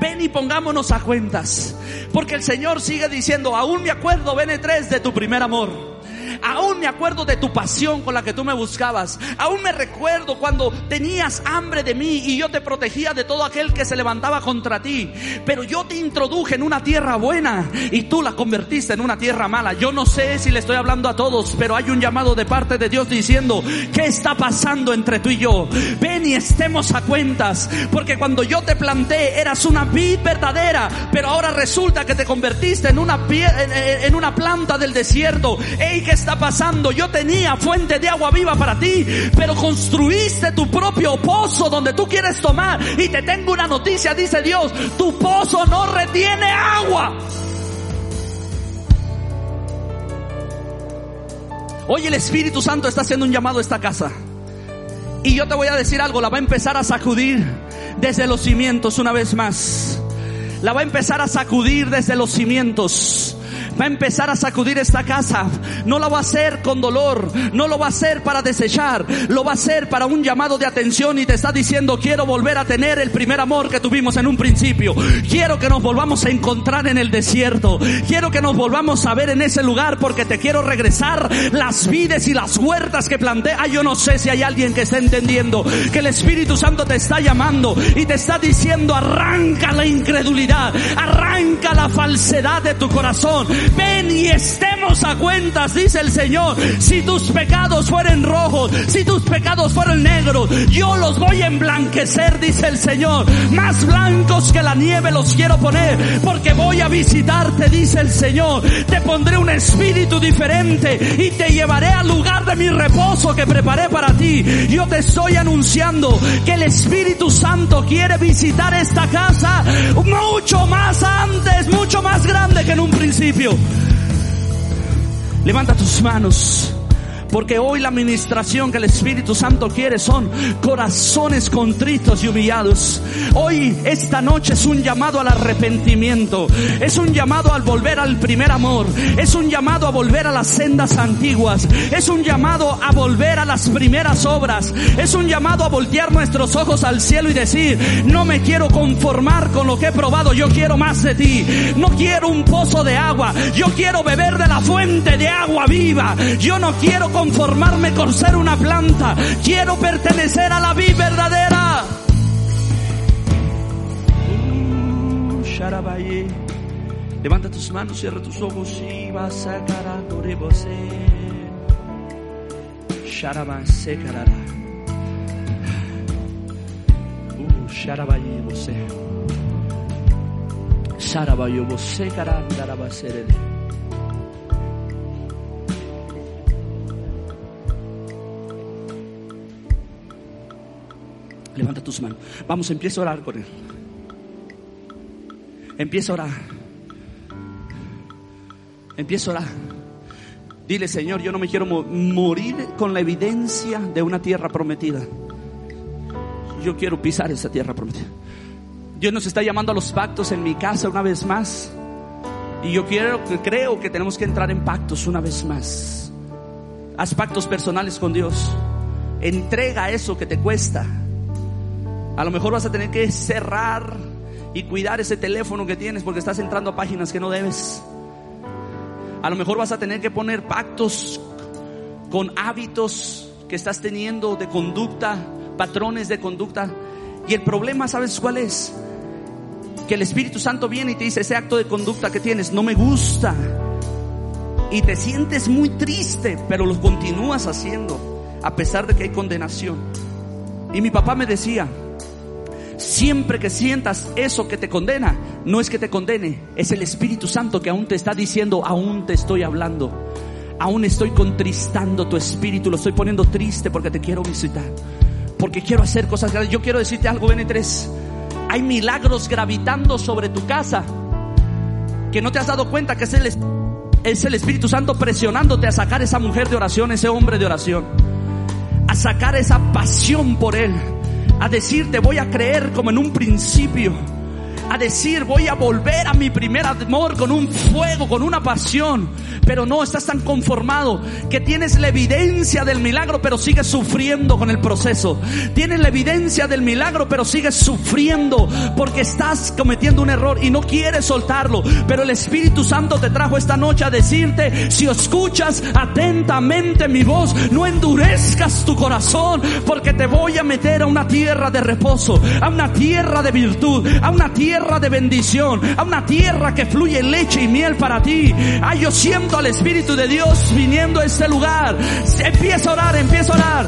Ven y pongámonos a cuentas. Porque el Señor sigue diciendo, aún me acuerdo, Ven 3, de tu primer amor. Aún me acuerdo de tu pasión con la que tú me buscabas. Aún me recuerdo cuando tenías hambre de mí y yo te protegía de todo aquel que se levantaba contra ti. Pero yo te introduje en una tierra buena y tú la convertiste en una tierra mala. Yo no sé si le estoy hablando a todos, pero hay un llamado de parte de Dios diciendo, ¿qué está pasando entre tú y yo? Ven y estemos a cuentas, porque cuando yo te planté eras una vid verdadera, pero ahora resulta que te convertiste en una, en una planta del desierto. Ey, ¿qué está pasando? Yo tenía fuente de agua viva para ti, pero construiste tu propio pozo donde tú quieres tomar. Y te tengo una noticia, dice Dios, tu pozo no retiene agua. Hoy el Espíritu Santo está haciendo un llamado a esta casa. Y yo te voy a decir algo, la va a empezar a sacudir desde los cimientos una vez más. La va a empezar a sacudir desde los cimientos va a empezar a sacudir esta casa. No lo va a hacer con dolor, no lo va a hacer para desechar, lo va a hacer para un llamado de atención y te está diciendo quiero volver a tener el primer amor que tuvimos en un principio. Quiero que nos volvamos a encontrar en el desierto. Quiero que nos volvamos a ver en ese lugar porque te quiero regresar las vides y las huertas que planté. Ay, yo no sé si hay alguien que esté entendiendo que el Espíritu Santo te está llamando y te está diciendo arranca la incredulidad, arranca la falsedad de tu corazón, ven y estemos a cuentas, dice el Señor. Si tus pecados fueren rojos, si tus pecados fueren negros, yo los voy a emblanquecer, dice el Señor. Más blancos que la nieve los quiero poner, porque voy a visitarte, dice el Señor. Te pondré un espíritu diferente y te llevaré al lugar de mi reposo que preparé para ti. Yo te estoy anunciando que el Espíritu Santo quiere visitar esta casa mucho más antes, mucho más grande que en un principio. Levanta tus manos. Porque hoy la administración que el Espíritu Santo quiere son corazones contritos y humillados. Hoy, esta noche es un llamado al arrepentimiento. Es un llamado al volver al primer amor. Es un llamado a volver a las sendas antiguas. Es un llamado a volver a las primeras obras. Es un llamado a voltear nuestros ojos al cielo y decir, no me quiero conformar con lo que he probado. Yo quiero más de ti. No quiero un pozo de agua. Yo quiero beber de la fuente de agua viva. Yo no quiero conformarme con ser una planta. Quiero pertenecer a la vida verdadera. Uh, Levanta tus manos, cierra tus ojos y vas a Sharabase carara. Uh, sharabaye vose. Sharabayo vose carandarabaserele. Levanta tus manos. Vamos, empieza a orar con Él. Empieza a orar. Empieza a orar. Dile, Señor, yo no me quiero morir con la evidencia de una tierra prometida. Yo quiero pisar esa tierra prometida. Dios nos está llamando a los pactos en mi casa una vez más. Y yo quiero, creo que tenemos que entrar en pactos una vez más. Haz pactos personales con Dios. Entrega eso que te cuesta. A lo mejor vas a tener que cerrar y cuidar ese teléfono que tienes porque estás entrando a páginas que no debes. A lo mejor vas a tener que poner pactos con hábitos que estás teniendo de conducta, patrones de conducta. Y el problema, ¿sabes cuál es? Que el Espíritu Santo viene y te dice, ese acto de conducta que tienes no me gusta. Y te sientes muy triste, pero lo continúas haciendo, a pesar de que hay condenación. Y mi papá me decía, Siempre que sientas eso que te condena, no es que te condene, es el Espíritu Santo que aún te está diciendo, aún te estoy hablando, aún estoy contristando tu espíritu, lo estoy poniendo triste porque te quiero visitar, porque quiero hacer cosas grandes. Yo quiero decirte algo, N3, hay milagros gravitando sobre tu casa que no te has dado cuenta que es el, es el Espíritu Santo presionándote a sacar esa mujer de oración, ese hombre de oración, a sacar esa pasión por Él a decirte voy a creer como en un principio, a decir, voy a volver a mi primer amor con un fuego, con una pasión. Pero no, estás tan conformado que tienes la evidencia del milagro, pero sigues sufriendo con el proceso. Tienes la evidencia del milagro, pero sigues sufriendo porque estás cometiendo un error y no quieres soltarlo. Pero el Espíritu Santo te trajo esta noche a decirte, si escuchas atentamente mi voz, no endurezcas tu corazón, porque te voy a meter a una tierra de reposo, a una tierra de virtud, a una tierra de bendición, a una tierra que fluye leche y miel para ti. Ay, yo siento al Espíritu de Dios viniendo a este lugar. Empieza a orar, empieza a orar.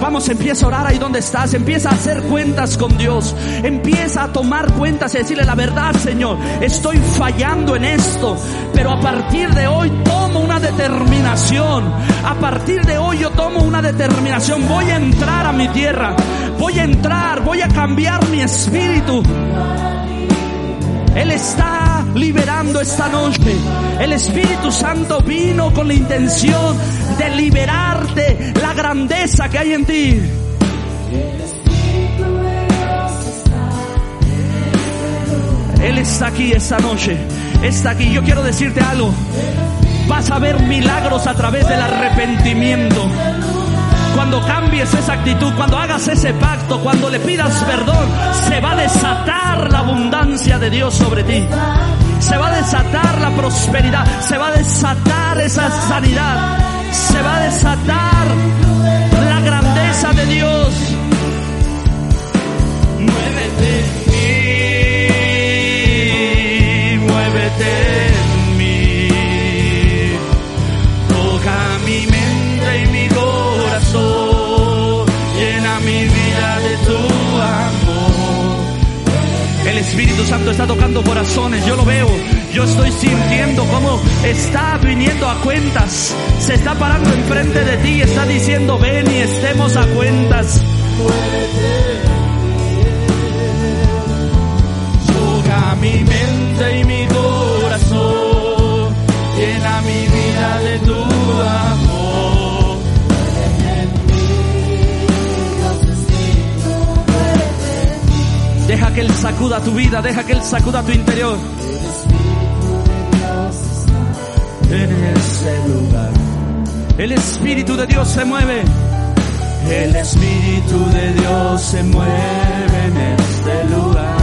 Vamos, empieza a orar ahí donde estás, empieza a hacer cuentas con Dios, empieza a tomar cuentas y decirle la verdad, Señor, estoy fallando en esto, pero a partir de hoy tomo una determinación, a partir de hoy yo tomo una determinación, voy a entrar a mi tierra, voy a entrar, voy a cambiar mi espíritu. Él está liberando esta noche. El Espíritu Santo vino con la intención de liberarte la grandeza que hay en ti. Él está aquí esta noche. Está aquí. Yo quiero decirte algo. Vas a ver milagros a través del arrepentimiento. Cuando cambies esa actitud, cuando hagas ese pacto, cuando le pidas perdón, se va a desatar la abundancia de Dios sobre ti. Se va a desatar la prosperidad, se va a desatar esa sanidad, se va a desatar la grandeza de Dios. Muévete en mí, muévete en mí, toca mi mente y mi corazón, llena mi vida de tu amor. El Espíritu Santo está tocando corazones, yo lo veo, yo estoy sintiendo cómo está viniendo a cuentas, se está parando enfrente de ti está diciendo ven y estemos a cuentas. Toca mi mente y mi corazón, llena mi vida de tu amor. Deja que Él sacuda tu vida, deja que Él sacuda tu interior. En ese lugar, el Espíritu de Dios se mueve. El Espíritu de Dios se mueve en este lugar.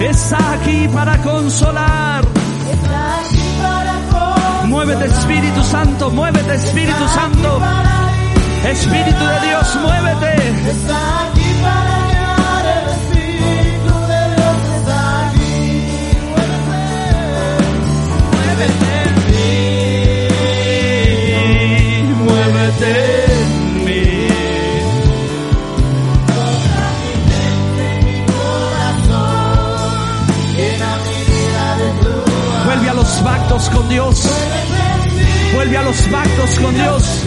Está aquí para consolar. Muévete Espíritu Santo, muévete Espíritu Santo. Espíritu de Dios, muévete. Está aquí para con Dios. Vuelve a los pactos con Dios.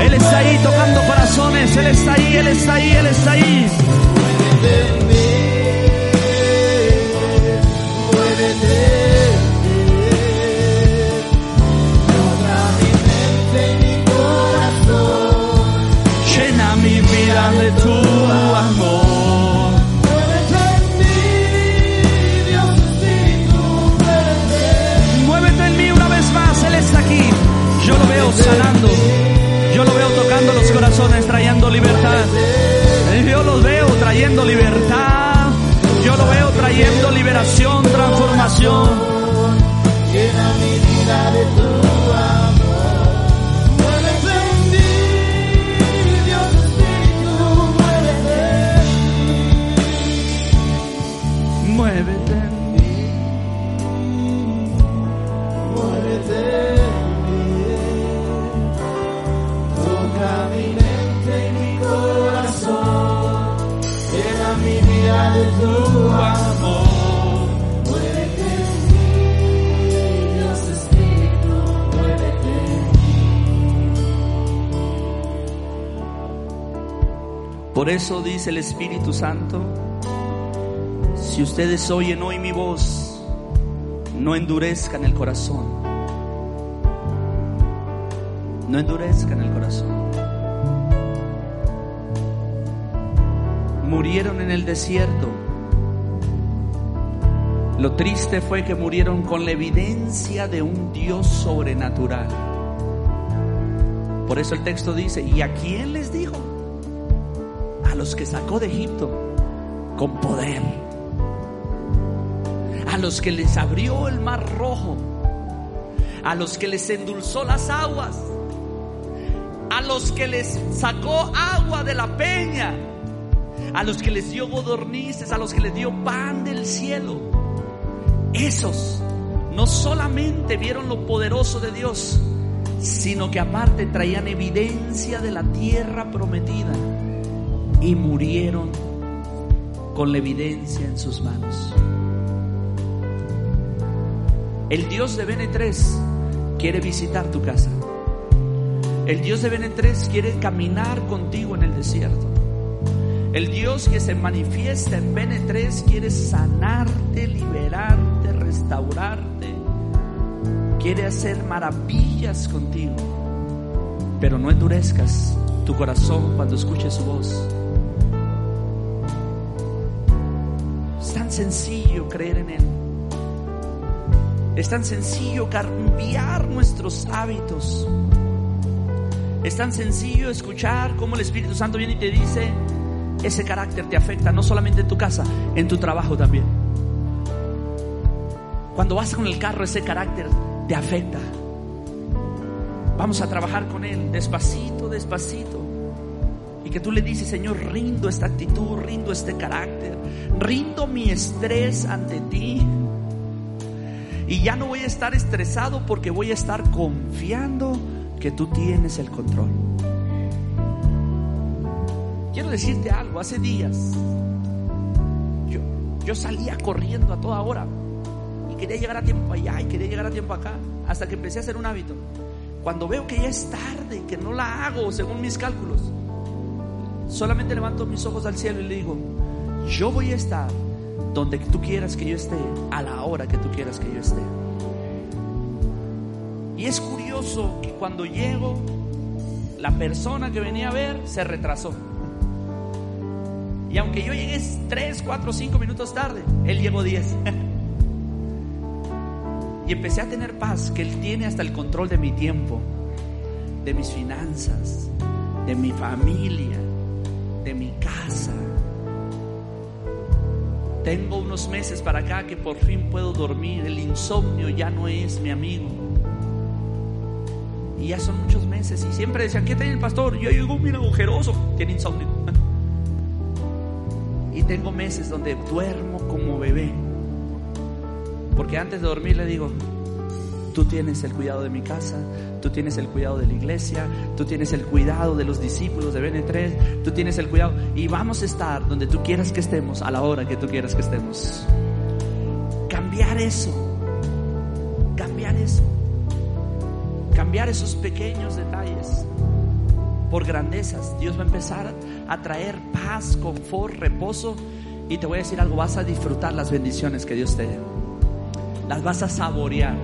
Él está ahí tocando corazones. Él está ahí, Él está ahí, Él está ahí. Los trayendo libertad. Yo lo veo trayendo libertad. Yo lo veo trayendo liberación, transformación. Por eso dice el Espíritu Santo, si ustedes oyen hoy mi voz, no endurezcan el corazón. No endurezcan el corazón. Murieron en el desierto Lo triste fue que murieron con la evidencia de un Dios sobrenatural. Por eso el texto dice, ¿y a quién les dijo? Los que sacó de Egipto con poder. A los que les abrió el mar rojo. A los que les endulzó las aguas. A los que les sacó agua de la peña. A los que les dio godornices. A los que les dio pan del cielo. Esos no solamente vieron lo poderoso de Dios, sino que aparte traían evidencia de la tierra prometida y murieron con la evidencia en sus manos. El Dios de Bene 3 quiere visitar tu casa. El Dios de Bene 3 quiere caminar contigo en el desierto. El Dios que se manifiesta en Bene 3 quiere sanarte, liberarte, restaurarte quiere hacer maravillas contigo. Pero no endurezcas tu corazón cuando escuches su voz. Sencillo creer en Él. Es tan sencillo cambiar nuestros hábitos. Es tan sencillo escuchar cómo el Espíritu Santo viene y te dice, ese carácter te afecta no solamente en tu casa, en tu trabajo también. Cuando vas con el carro, ese carácter te afecta. Vamos a trabajar con Él despacito, despacito. Y que tú le dices, Señor, rindo esta actitud, rindo este carácter, rindo mi estrés ante ti. Y ya no voy a estar estresado porque voy a estar confiando que tú tienes el control. Quiero decirte algo, hace días yo, yo salía corriendo a toda hora quería llegar a tiempo allá y quería llegar a tiempo acá, hasta que empecé a hacer un hábito. Cuando veo que ya es tarde, que no la hago según mis cálculos, solamente levanto mis ojos al cielo y le digo, yo voy a estar donde tú quieras que yo esté, a la hora que tú quieras que yo esté. Y es curioso que cuando llego, la persona que venía a ver se retrasó. Y aunque yo llegué 3, 4, 5 minutos tarde, él llegó 10. Y empecé a tener paz, que Él tiene hasta el control de mi tiempo, de mis finanzas, de mi familia, Tengo unos meses para acá que por fin puedo dormir. El insomnio ya no es mi amigo. Y ya son muchos meses. Y siempre decían, ¿qué tiene el pastor? Yo digo, mira, agujeroso. Tiene insomnio. Y tengo meses donde duermo como bebé porque antes de dormir le digo, tú tienes el cuidado de mi casa, tú tienes el cuidado de la iglesia, tú tienes el cuidado de los discípulos de BN3, tú tienes el cuidado y vamos a estar donde tú quieras que estemos, a la hora que tú quieras que estemos. Cambiar eso, cambiar eso, cambiar esos pequeños detalles por grandezas. Dios va a empezar a traer paz, confort, reposo y te voy a decir algo, vas a disfrutar las bendiciones que Dios te dé las vas a saborear.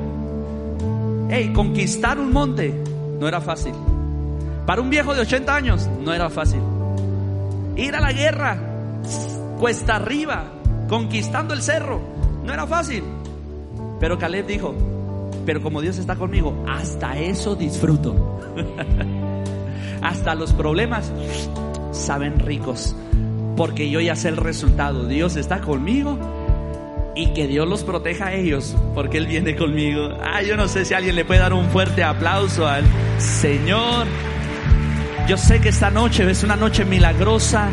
Hey, conquistar un monte no era fácil. Para un viejo de 80 años no era fácil. Ir a la guerra, cuesta arriba, conquistando el cerro, no era fácil. Pero Caleb dijo, pero como Dios está conmigo, hasta eso disfruto. hasta los problemas saben ricos, porque yo ya sé el resultado. Dios está conmigo y que Dios los proteja a ellos, porque Él viene conmigo. Ah, yo no sé si alguien le puede dar un fuerte aplauso al Señor. Yo sé que esta noche es una noche milagrosa,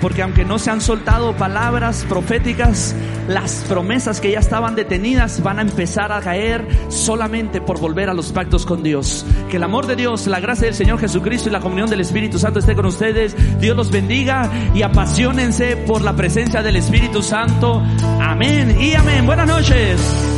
porque aunque no se han soltado palabras proféticas, las promesas que ya estaban detenidas van a empezar a caer solamente por volver a los pactos con Dios. Que el amor de Dios, la gracia del Señor Jesucristo y la comunión del Espíritu Santo esté con ustedes. Dios los bendiga y apasionense por la presencia del Espíritu Santo. Amén y amén. Buenas noches.